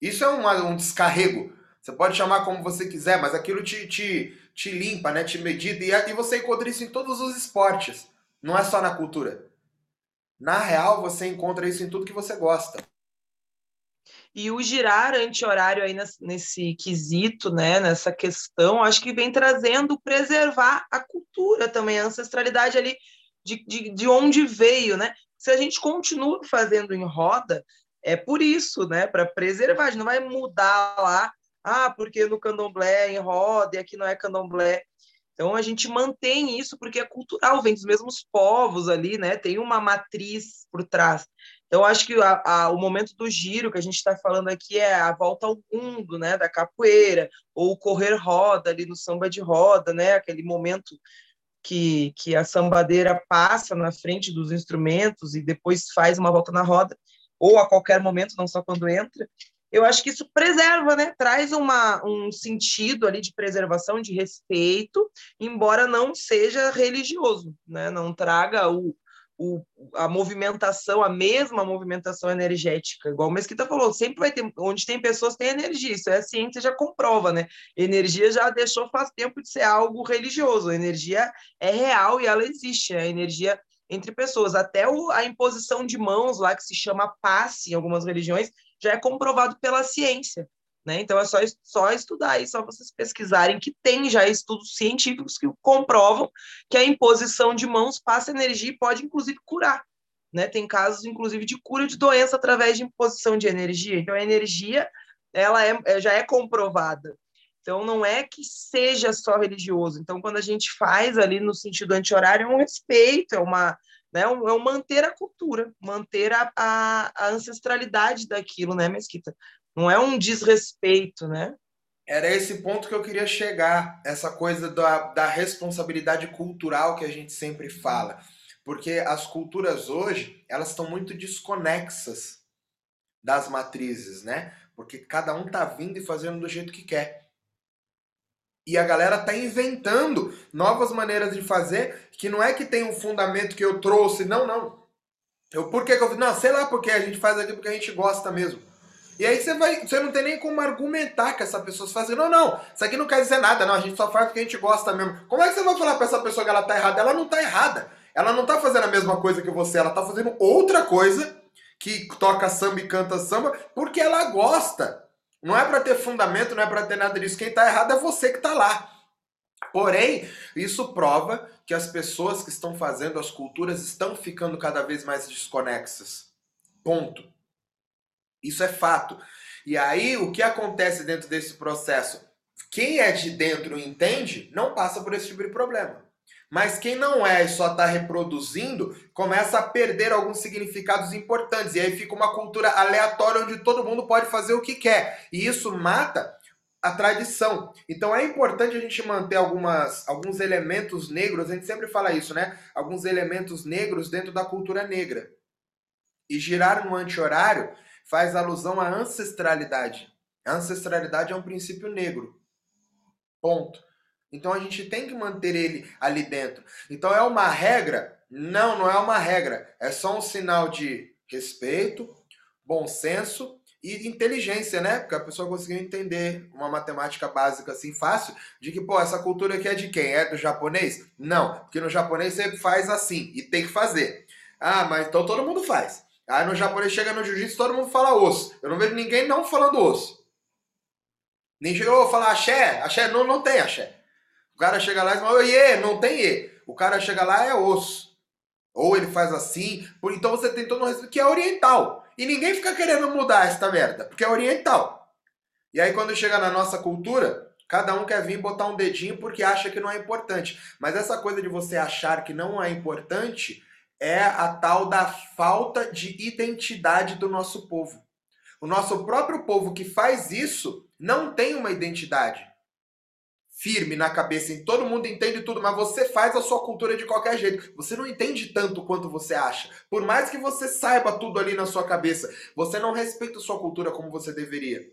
Isso é uma, um descarrego. Você pode chamar como você quiser, mas aquilo te, te, te limpa, né? te medita. E, e você encontra isso em todos os esportes. Não é só na cultura. Na real, você encontra isso em tudo que você gosta. E o girar anti-horário aí nesse, quesito, né, nessa questão, acho que vem trazendo preservar a cultura também, a ancestralidade ali de, de, de onde veio, né? Se a gente continua fazendo em roda, é por isso, né? Para preservar, não vai mudar lá, ah, porque no candomblé é em roda e aqui não é candomblé. Então a gente mantém isso porque é cultural, vem dos mesmos povos ali, né? Tem uma matriz por trás. Então acho que a, a, o momento do giro que a gente está falando aqui é a volta ao mundo, né? Da capoeira ou correr roda ali no samba de roda, né? Aquele momento que, que a sambadeira passa na frente dos instrumentos e depois faz uma volta na roda, ou a qualquer momento, não só quando entra. Eu acho que isso preserva, né? Traz uma, um sentido ali de preservação, de respeito, embora não seja religioso, né? Não traga o, o, a movimentação, a mesma movimentação energética, igual o Mesquita falou, sempre vai ter, onde tem pessoas tem energia, isso é a ciência já comprova, né? Energia já deixou faz tempo de ser algo religioso, a energia é real e ela existe, a energia entre pessoas, até o, a imposição de mãos lá, que se chama passe em algumas religiões, já é comprovado pela ciência, né? Então é só, só estudar e só vocês pesquisarem que tem já estudos científicos que comprovam que a imposição de mãos passa energia e pode inclusive curar. Né? Tem casos, inclusive, de cura de doença através de imposição de energia. Então a energia ela é, é, já é comprovada. Então não é que seja só religioso. Então quando a gente faz ali no sentido anti-horário é um respeito, é uma né? É um manter a cultura, manter a, a, a ancestralidade daquilo, né, Mesquita? Não é um desrespeito, né? Era esse ponto que eu queria chegar, essa coisa da, da responsabilidade cultural que a gente sempre fala. Porque as culturas hoje, elas estão muito desconexas das matrizes, né? Porque cada um tá vindo e fazendo do jeito que quer. E a galera tá inventando novas maneiras de fazer, que não é que tem um fundamento que eu trouxe, não, não. Eu, por que, que eu Não, sei lá porque a gente faz aqui porque a gente gosta mesmo. E aí você vai, você não tem nem como argumentar que essa pessoa faz não, não, isso aqui não quer dizer nada, não, a gente só faz porque a gente gosta mesmo. Como é que você vai falar para essa pessoa que ela tá errada? Ela não tá errada. Ela não tá fazendo a mesma coisa que você, ela tá fazendo outra coisa que toca samba e canta samba porque ela gosta. Não é para ter fundamento, não é para ter nada disso. Quem tá errado é você que tá lá. Porém, isso prova que as pessoas que estão fazendo as culturas estão ficando cada vez mais desconexas. Ponto. Isso é fato. E aí, o que acontece dentro desse processo? Quem é de dentro entende, não passa por esse tipo de problema. Mas quem não é e só está reproduzindo, começa a perder alguns significados importantes. E aí fica uma cultura aleatória onde todo mundo pode fazer o que quer. E isso mata a tradição. Então é importante a gente manter algumas, alguns elementos negros, a gente sempre fala isso, né? Alguns elementos negros dentro da cultura negra. E girar no anti-horário faz alusão à ancestralidade. A ancestralidade é um princípio negro. Ponto. Então a gente tem que manter ele ali dentro. Então é uma regra? Não, não é uma regra. É só um sinal de respeito, bom senso e inteligência, né? Porque a pessoa conseguiu entender uma matemática básica assim fácil de que, pô, essa cultura aqui é de quem? É do japonês? Não, porque no japonês você faz assim e tem que fazer. Ah, mas então todo mundo faz. Aí no japonês chega no jiu-jitsu, todo mundo fala osso. Eu não vejo ninguém não falando osso. Nem chegou a falar axé. Axé não, não tem axé. O cara chega lá e fala, oiê, não tem e. O cara chega lá é osso. Ou ele faz assim. Então você tem todo um respeito que é oriental. E ninguém fica querendo mudar esta merda, porque é oriental. E aí quando chega na nossa cultura, cada um quer vir botar um dedinho porque acha que não é importante. Mas essa coisa de você achar que não é importante é a tal da falta de identidade do nosso povo. O nosso próprio povo que faz isso não tem uma identidade firme na cabeça, em todo mundo entende tudo, mas você faz a sua cultura de qualquer jeito. Você não entende tanto quanto você acha. Por mais que você saiba tudo ali na sua cabeça, você não respeita a sua cultura como você deveria.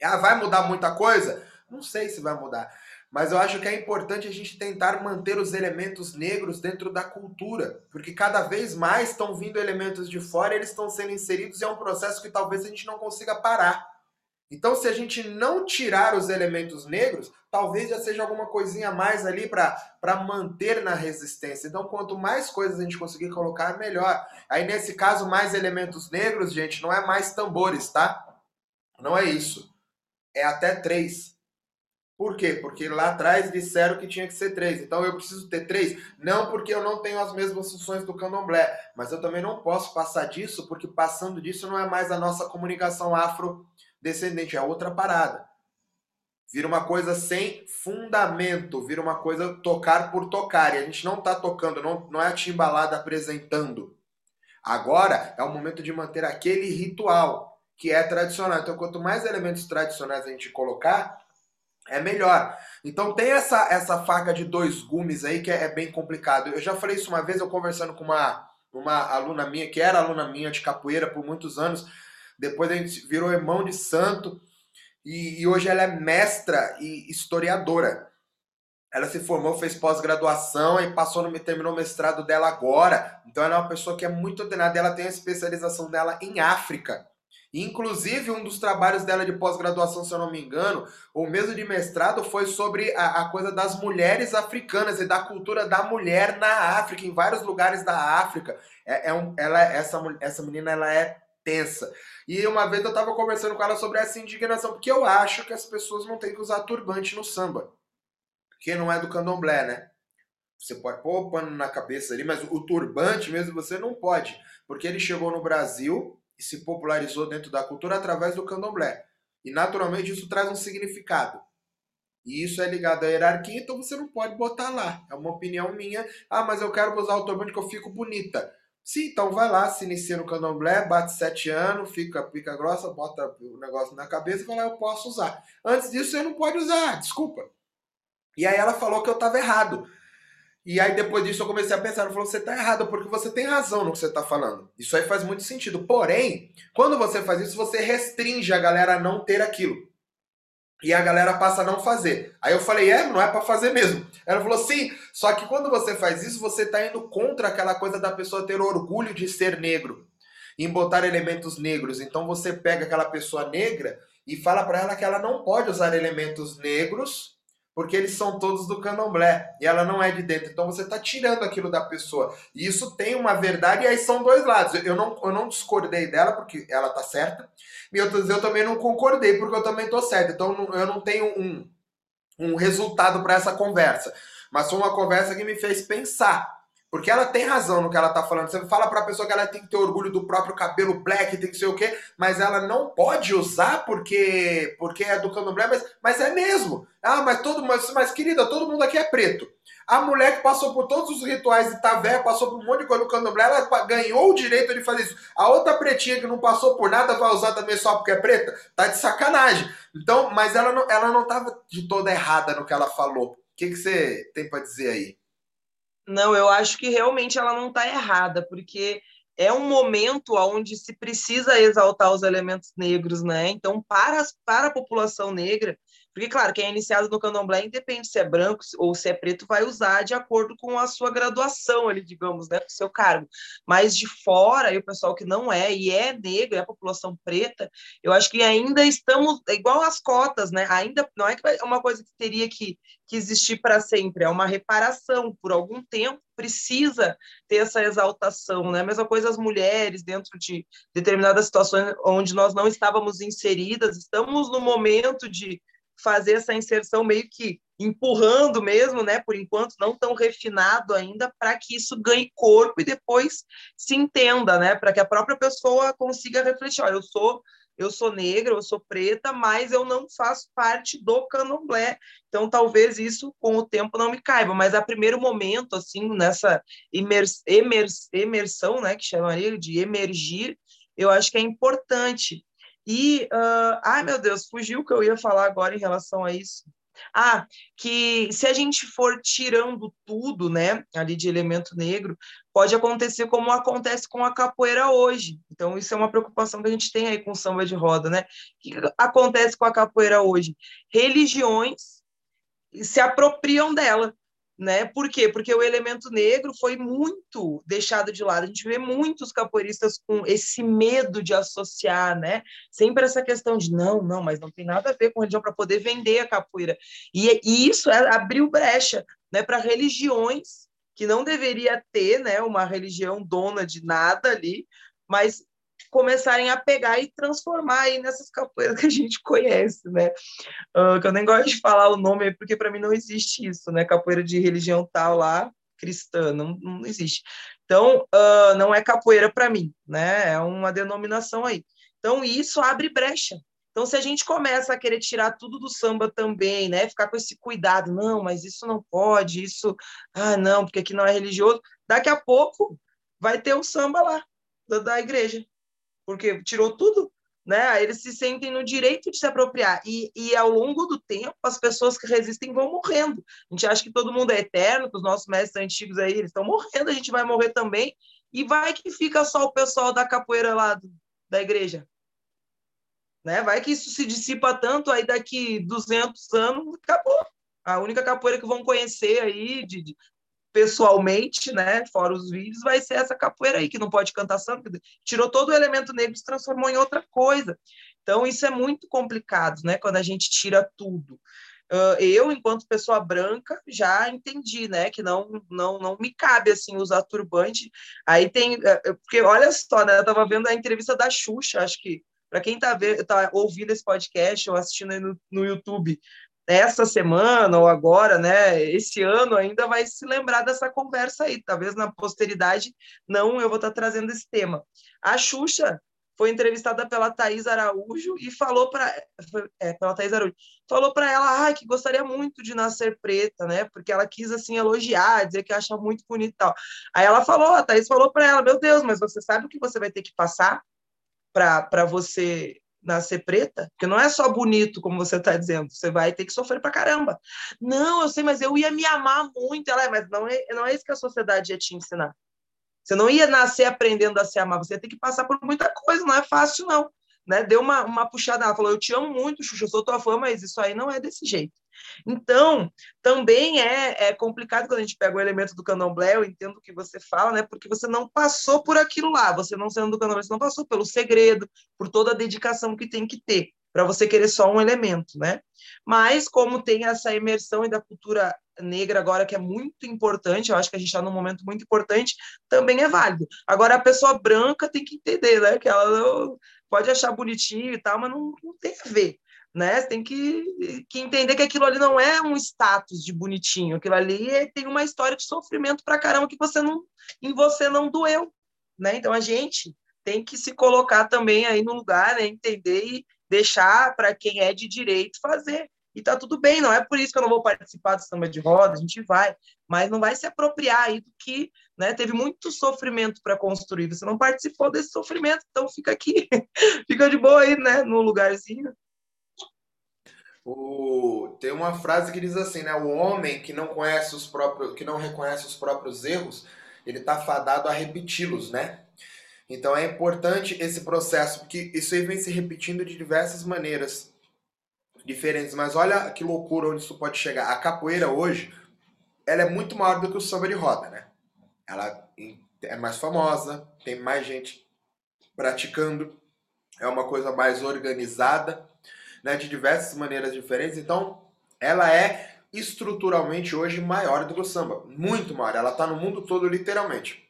Ah, vai mudar muita coisa? Não sei se vai mudar. Mas eu acho que é importante a gente tentar manter os elementos negros dentro da cultura, porque cada vez mais estão vindo elementos de fora, eles estão sendo inseridos e é um processo que talvez a gente não consiga parar. Então, se a gente não tirar os elementos negros, talvez já seja alguma coisinha a mais ali para manter na resistência. Então, quanto mais coisas a gente conseguir colocar, melhor. Aí, nesse caso, mais elementos negros, gente, não é mais tambores, tá? Não é isso. É até três. Por quê? Porque lá atrás disseram que tinha que ser três. Então eu preciso ter três? Não porque eu não tenho as mesmas funções do candomblé, mas eu também não posso passar disso, porque passando disso não é mais a nossa comunicação afrodescendente, é outra parada. Vira uma coisa sem fundamento, vira uma coisa tocar por tocar. E a gente não está tocando, não, não é a timbalada apresentando. Agora é o momento de manter aquele ritual que é tradicional. Então, quanto mais elementos tradicionais a gente colocar, é melhor. Então tem essa, essa faca de dois gumes aí que é, é, bem complicado. Eu já falei isso uma vez, eu conversando com uma, uma aluna minha, que era aluna minha de capoeira por muitos anos, depois a gente virou irmão de santo, e, e hoje ela é mestra e historiadora. Ela se formou, fez pós-graduação e passou no, terminou o mestrado dela agora. Então ela é uma pessoa que é muito treinada, ela tem a especialização dela em África. Inclusive, um dos trabalhos dela de pós-graduação, se eu não me engano, ou mesmo de mestrado, foi sobre a, a, coisa das mulheres africanas e da cultura da mulher na África, em vários lugares da África. É, é um, ela, essa, essa menina ela é tensa. E uma vez eu estava conversando com ela sobre essa indignação, porque eu acho que as pessoas não têm que usar turbante no samba. Que não é do candomblé, né? Você pode pôr o pano na cabeça ali, mas o turbante mesmo você não pode. Porque ele chegou no Brasil e se popularizou dentro da cultura através do candomblé. E naturalmente isso traz um significado. E isso é ligado à hierarquia, então você não pode botar lá. É uma opinião minha. Ah, mas eu quero usar o turbante que eu fico bonita. Sim, então vai lá, se inicia no candomblé, bate sete anos, fica pica grossa, bota o negócio na cabeça e fala, eu posso usar. Antes disso, você não pode usar, desculpa. E aí ela falou que eu estava errado. E aí depois disso eu comecei a pensar, ela falou, você está errado, porque você tem razão no que você está falando. Isso aí faz muito sentido. Porém, quando você faz isso, você restringe a galera a não ter aquilo. E a galera passa a não fazer. Aí eu falei, é, não é para fazer mesmo. Ela falou, sim, só que quando você faz isso, você tá indo contra aquela coisa da pessoa ter orgulho de ser negro, em botar elementos negros. Então você pega aquela pessoa negra e fala para ela que ela não pode usar elementos negros porque eles são todos do candomblé e ela não é de dentro. Então você está tirando aquilo da pessoa. E isso tem uma verdade e aí são dois lados. Eu não, eu não discordei dela porque ela tá certa, e outras eu também não concordei porque eu também tô certo. Então eu não tenho um, um resultado para essa conversa. Mas foi uma conversa que me fez pensar. Porque ela tem razão no que ela tá falando. Você fala pra pessoa que ela tem que ter orgulho do próprio cabelo black, tem que ser o quê, mas ela não pode usar porque porque é do candomblé, mas, mas é mesmo. Ah, mas todo mas, mas querida, todo mundo aqui é preto. A mulher que passou por todos os rituais de Tavé, passou por um monte de coisa no candomblé, ela ganhou o direito de fazer isso. A outra pretinha que não passou por nada vai usar também só porque é preta? Tá de sacanagem. Então, mas ela não, ela não tava de toda errada no que ela falou. O que, que você tem para dizer aí? Não, eu acho que realmente ela não está errada, porque é um momento onde se precisa exaltar os elementos negros, né? Então, para, para a população negra, porque, claro, quem é iniciado no candomblé, independe se é branco ou se é preto, vai usar de acordo com a sua graduação ali, digamos, né, com o seu cargo. Mas de fora, e o pessoal que não é, e é negro, é a população preta, eu acho que ainda estamos, é igual as cotas, né, ainda, não é é uma coisa que teria que, que existir para sempre, é uma reparação, por algum tempo precisa ter essa exaltação, né, mesma coisa as mulheres dentro de determinadas situações onde nós não estávamos inseridas, estamos no momento de fazer essa inserção meio que empurrando mesmo, né, por enquanto não tão refinado ainda, para que isso ganhe corpo e depois se entenda, né, para que a própria pessoa consiga refletir, olha, eu sou eu sou negra, eu sou preta, mas eu não faço parte do candomblé. Então, talvez isso com o tempo não me caiba, mas a primeiro momento, assim, nessa imers, imers, imersão, né, que chamaria de emergir, eu acho que é importante e, uh, ai meu Deus, fugiu o que eu ia falar agora em relação a isso. Ah, que se a gente for tirando tudo, né, ali de elemento negro, pode acontecer como acontece com a capoeira hoje. Então, isso é uma preocupação que a gente tem aí com o samba de roda, né? O que acontece com a capoeira hoje? Religiões se apropriam dela né? Por quê? Porque o elemento negro foi muito deixado de lado. A gente vê muitos capoeiristas com esse medo de associar, né? Sempre essa questão de não, não, mas não tem nada a ver com religião para poder vender a capoeira. E, e isso é, abriu brecha, né, para religiões que não deveria ter, né, uma religião dona de nada ali, mas começarem a pegar e transformar aí nessas capoeiras que a gente conhece, né? Uh, que eu nem gosto de falar o nome, porque para mim não existe isso, né? Capoeira de religião tal lá, cristã, não, não existe. Então, uh, não é capoeira para mim, né? É uma denominação aí. Então, isso abre brecha. Então, se a gente começa a querer tirar tudo do samba também, né? Ficar com esse cuidado, não, mas isso não pode, isso, ah, não, porque aqui não é religioso. Daqui a pouco vai ter o samba lá, da, da igreja porque tirou tudo. né? Eles se sentem no direito de se apropriar. E, e ao longo do tempo, as pessoas que resistem vão morrendo. A gente acha que todo mundo é eterno, que os nossos mestres antigos aí, estão morrendo, a gente vai morrer também. E vai que fica só o pessoal da capoeira lá do, da igreja. Né? Vai que isso se dissipa tanto, aí daqui 200 anos, acabou. A única capoeira que vão conhecer aí de, de pessoalmente, né, fora os vídeos, vai ser essa capoeira aí, que não pode cantar samba, tirou todo o elemento negro e se transformou em outra coisa. Então, isso é muito complicado, né, quando a gente tira tudo. Uh, eu, enquanto pessoa branca, já entendi, né, que não, não, não me cabe, assim, usar turbante. Aí tem, uh, porque olha só, né, eu tava vendo a entrevista da Xuxa, acho que, para quem tá, vendo, tá ouvindo esse podcast ou assistindo no, no YouTube, essa semana ou agora, né, esse ano ainda vai se lembrar dessa conversa aí. Talvez na posteridade não eu vou estar trazendo esse tema. A Xuxa foi entrevistada pela Thais Araújo e falou para é, pela Thais Araújo, falou para ela ah, que gostaria muito de nascer preta, né? Porque ela quis assim elogiar, dizer que acha muito bonito e tal. Aí ela falou, a Thais falou para ela, meu Deus, mas você sabe o que você vai ter que passar para você nascer preta, porque não é só bonito, como você está dizendo, você vai ter que sofrer pra caramba. Não, eu sei, mas eu ia me amar muito. Ela é, mas não é, não é isso que a sociedade ia te ensinar. Você não ia nascer aprendendo a se amar, você ia ter que passar por muita coisa, não é fácil, não. Né? Deu uma, uma puxada, ela falou, eu te amo muito, Xuxa, eu sou tua fã, mas isso aí não é desse jeito. Então, também é, é complicado quando a gente pega o elemento do candomblé, eu entendo o que você fala, né? Porque você não passou por aquilo lá, você não sendo do candomblé, você não passou pelo segredo, por toda a dedicação que tem que ter, para você querer só um elemento, né? Mas, como tem essa imersão e da cultura negra agora, que é muito importante, eu acho que a gente está num momento muito importante, também é válido. Agora, a pessoa branca tem que entender, né? Que ela pode achar bonitinho e tal, mas não, não tem a ver né? Você tem que, que entender que aquilo ali não é um status de bonitinho, aquilo ali é, tem uma história de sofrimento pra caramba que você não, em você não doeu, né? Então a gente tem que se colocar também aí no lugar, né? entender e deixar para quem é de direito fazer. E tá tudo bem, não é por isso que eu não vou participar do samba de roda, a gente vai, mas não vai se apropriar aí do que, né, teve muito sofrimento para construir. Você não participou desse sofrimento, então fica aqui, fica de boa aí, né, no lugarzinho. O, tem uma frase que diz assim, né? O homem que não conhece os próprios, que não reconhece os próprios erros, ele está fadado a repeti-los, né? Então é importante esse processo, porque isso aí vem se repetindo de diversas maneiras diferentes. Mas olha que loucura onde isso pode chegar. A capoeira hoje, ela é muito maior do que o samba de roda, né? Ela é mais famosa, tem mais gente praticando, é uma coisa mais organizada né, de diversas maneiras diferentes. Então, ela é estruturalmente hoje maior do que o samba, muito maior. Ela está no mundo todo literalmente.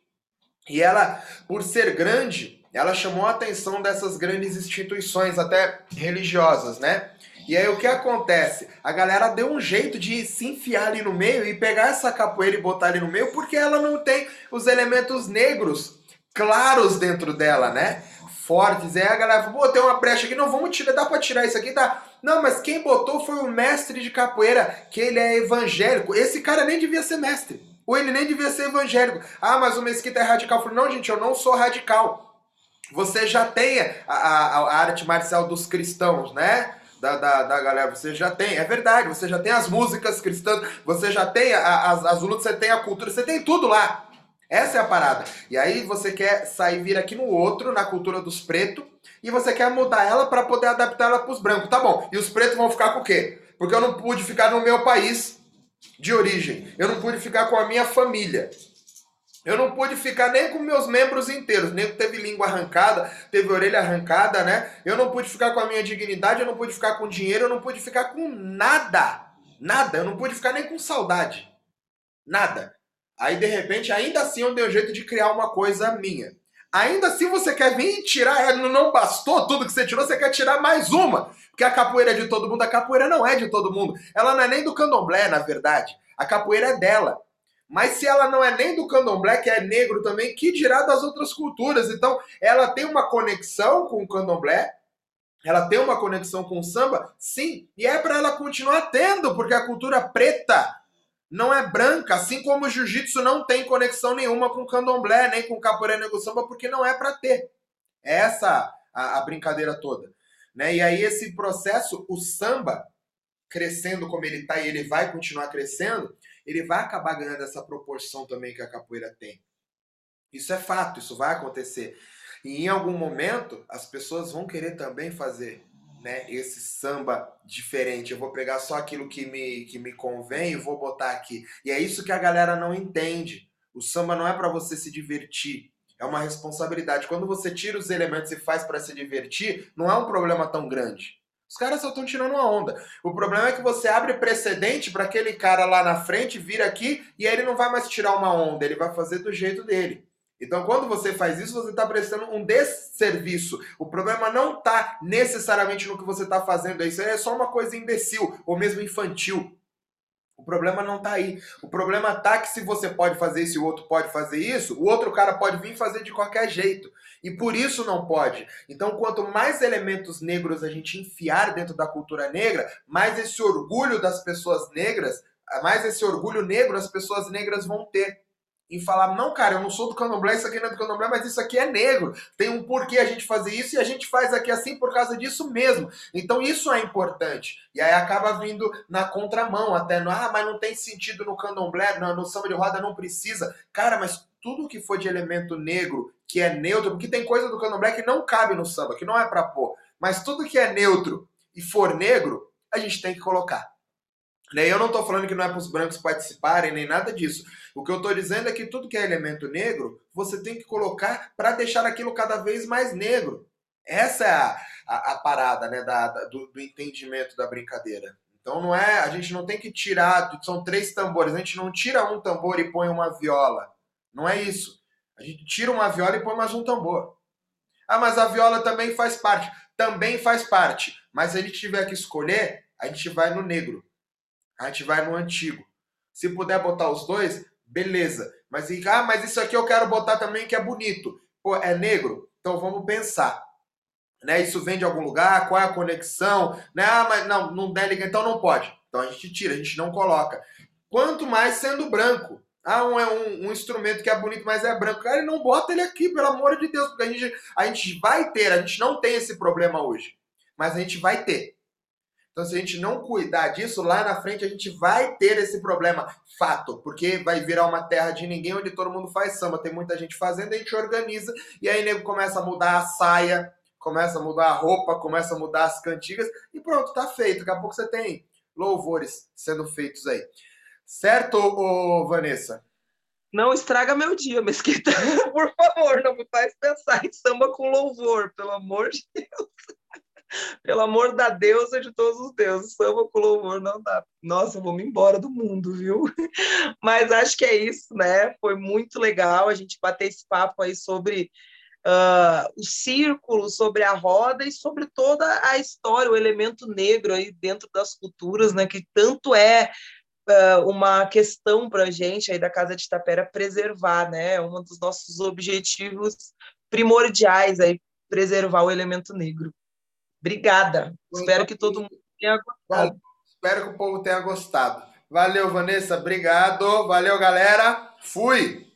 E ela, por ser grande, ela chamou a atenção dessas grandes instituições, até religiosas, né? E aí o que acontece? A galera deu um jeito de se enfiar ali no meio e pegar essa capoeira e botar ali no meio, porque ela não tem os elementos negros claros dentro dela, né? Fortes. Aí a galera falou, pô, tem uma brecha aqui, não, vamos tirar, dá pra tirar isso aqui, tá? Não, mas quem botou foi o mestre de capoeira, que ele é evangélico. Esse cara nem devia ser mestre. Ou ele nem devia ser evangélico. Ah, mas o Mesquita é radical. Eu falei, não, gente, eu não sou radical. Você já tem a, a, a arte marcial dos cristãos, né? Da, da, da, galera, você já tem, é verdade, você já tem as músicas cristãs, você já tem a, as, as lutas, você tem a cultura, você tem tudo lá. Essa é a parada. E aí você quer sair vir aqui no outro, na cultura dos pretos, e você quer mudar ela para poder adaptar ela para os brancos. Tá bom. E os pretos vão ficar com o quê? Porque eu não pude ficar no meu país de origem. Eu não pude ficar com a minha família. Eu não pude ficar nem com meus membros inteiros. Nem teve língua arrancada, teve orelha arrancada, né? Eu não pude ficar com a minha dignidade, eu não pude ficar com dinheiro, eu não pude ficar com nada. Nada. Eu não pude ficar nem com saudade. Nada. Aí, de repente, ainda assim eu dei um jeito de criar uma coisa minha. Ainda assim você quer vir e tirar, é, não bastou tudo que você tirou, você quer tirar mais uma. Porque a capoeira é de todo mundo, a capoeira não é de todo mundo. Ela não é nem do candomblé, na verdade. A capoeira é dela. Mas se ela não é nem do candomblé, que é negro também, que dirá das outras culturas? Então, ela tem uma conexão com o candomblé, ela tem uma conexão com o samba? Sim, e é para ela continuar tendo, porque a cultura preta não é branca, assim como o jiu-jitsu não tem conexão nenhuma com candomblé, nem com capoeira nego samba, porque não é para ter. Essa a, a brincadeira toda. Né? E aí esse processo, o samba crescendo como ele está e ele vai continuar crescendo, ele vai acabar ganhando essa proporção também que a capoeira tem. Isso é fato, isso vai acontecer. E em algum momento as pessoas vão querer também fazer né, esse samba diferente. Eu vou pegar só aquilo que me, que me convém e vou botar aqui. E é isso que a galera não entende. O samba não é para você se divertir. É uma responsabilidade. Quando você tira os elementos e faz para se divertir, não é um problema tão grande. Os caras só estão tirando uma onda. O problema é que você abre precedente para aquele cara lá na frente vir aqui e aí ele não vai mais tirar uma onda, ele vai fazer do jeito dele. Então, quando você faz isso, você está prestando um desserviço. O problema não está necessariamente no que você está fazendo. Isso é só uma coisa imbecil ou mesmo infantil. O problema não está aí. O problema está que se você pode fazer isso e o outro pode fazer isso, o outro cara pode vir fazer de qualquer jeito. E por isso não pode. Então, quanto mais elementos negros a gente enfiar dentro da cultura negra, mais esse orgulho das pessoas negras, mais esse orgulho negro as pessoas negras vão ter em falar, não, cara, eu não sou do candomblé, isso aqui não é do candomblé, mas isso aqui é negro. Tem um porquê a gente fazer isso e a gente faz aqui assim por causa disso mesmo. Então isso é importante. E aí acaba vindo na contramão, até, no, ah, mas não tem sentido no candomblé, no, no samba de roda não precisa. Cara, mas tudo que for de elemento negro, que é neutro, porque tem coisa do candomblé que não cabe no samba, que não é pra pôr. Mas tudo que é neutro e for negro, a gente tem que colocar. Né? Eu não estou falando que não é para os brancos participarem, nem nada disso. O que eu estou dizendo é que tudo que é elemento negro, você tem que colocar para deixar aquilo cada vez mais negro. Essa é a, a, a parada né, da, da do, do, entendimento da brincadeira. Então não é, a gente não tem que tirar, são três tambores, a gente não tira um tambor e põe uma viola. Não é isso. A gente tira uma viola e põe mais um tambor. Ah, mas a viola também faz parte. Também faz parte. Mas se a gente tiver que escolher, a gente vai no negro. A gente vai no antigo. Se puder botar os dois, beleza. Mas, ah, mas isso aqui eu quero botar também que é bonito. Pô, é negro? Então vamos pensar. Né? Isso vem de algum lugar? Qual é a conexão? Né? Ah, mas não, não der liga, então não pode. Então a gente tira, a gente não coloca. Quanto mais sendo branco. Ah, um, é um, um, instrumento que é bonito, mas é branco. Cara, não bota ele aqui, pelo amor de Deus, porque a gente, a gente vai ter, a gente não tem esse problema hoje. Mas a gente vai ter. Então, se a gente não cuidar disso, lá na frente a gente vai ter esse problema. Fato, porque vai virar uma terra de ninguém onde todo mundo faz samba. Tem muita gente fazendo, a gente organiza e aí nego começa a mudar a saia, começa a mudar a roupa, começa a mudar as cantigas e pronto, tá feito. Daqui a pouco você tem louvores sendo feitos aí. Certo, ô Vanessa? Não estraga meu dia, Mesquita. Por favor, não me faz pensar em samba com louvor, pelo amor de Deus. Pelo amor da deusa de todos os deuses, samba com louvor não dá. Nossa, eu vou me embora do mundo, viu? Mas acho que é isso, né? Foi muito legal a gente bater esse papo aí sobre uh, o círculo, sobre a roda e sobre toda a história, o elemento negro aí dentro das culturas, né? Que tanto é uh, uma questão para a gente aí da Casa de Tapera preservar, né? Um dos nossos objetivos primordiais aí preservar o elemento negro. Obrigada. Espero que todo mundo tenha gostado. Espero que o povo tenha gostado. Valeu, Vanessa. Obrigado. Valeu, galera. Fui.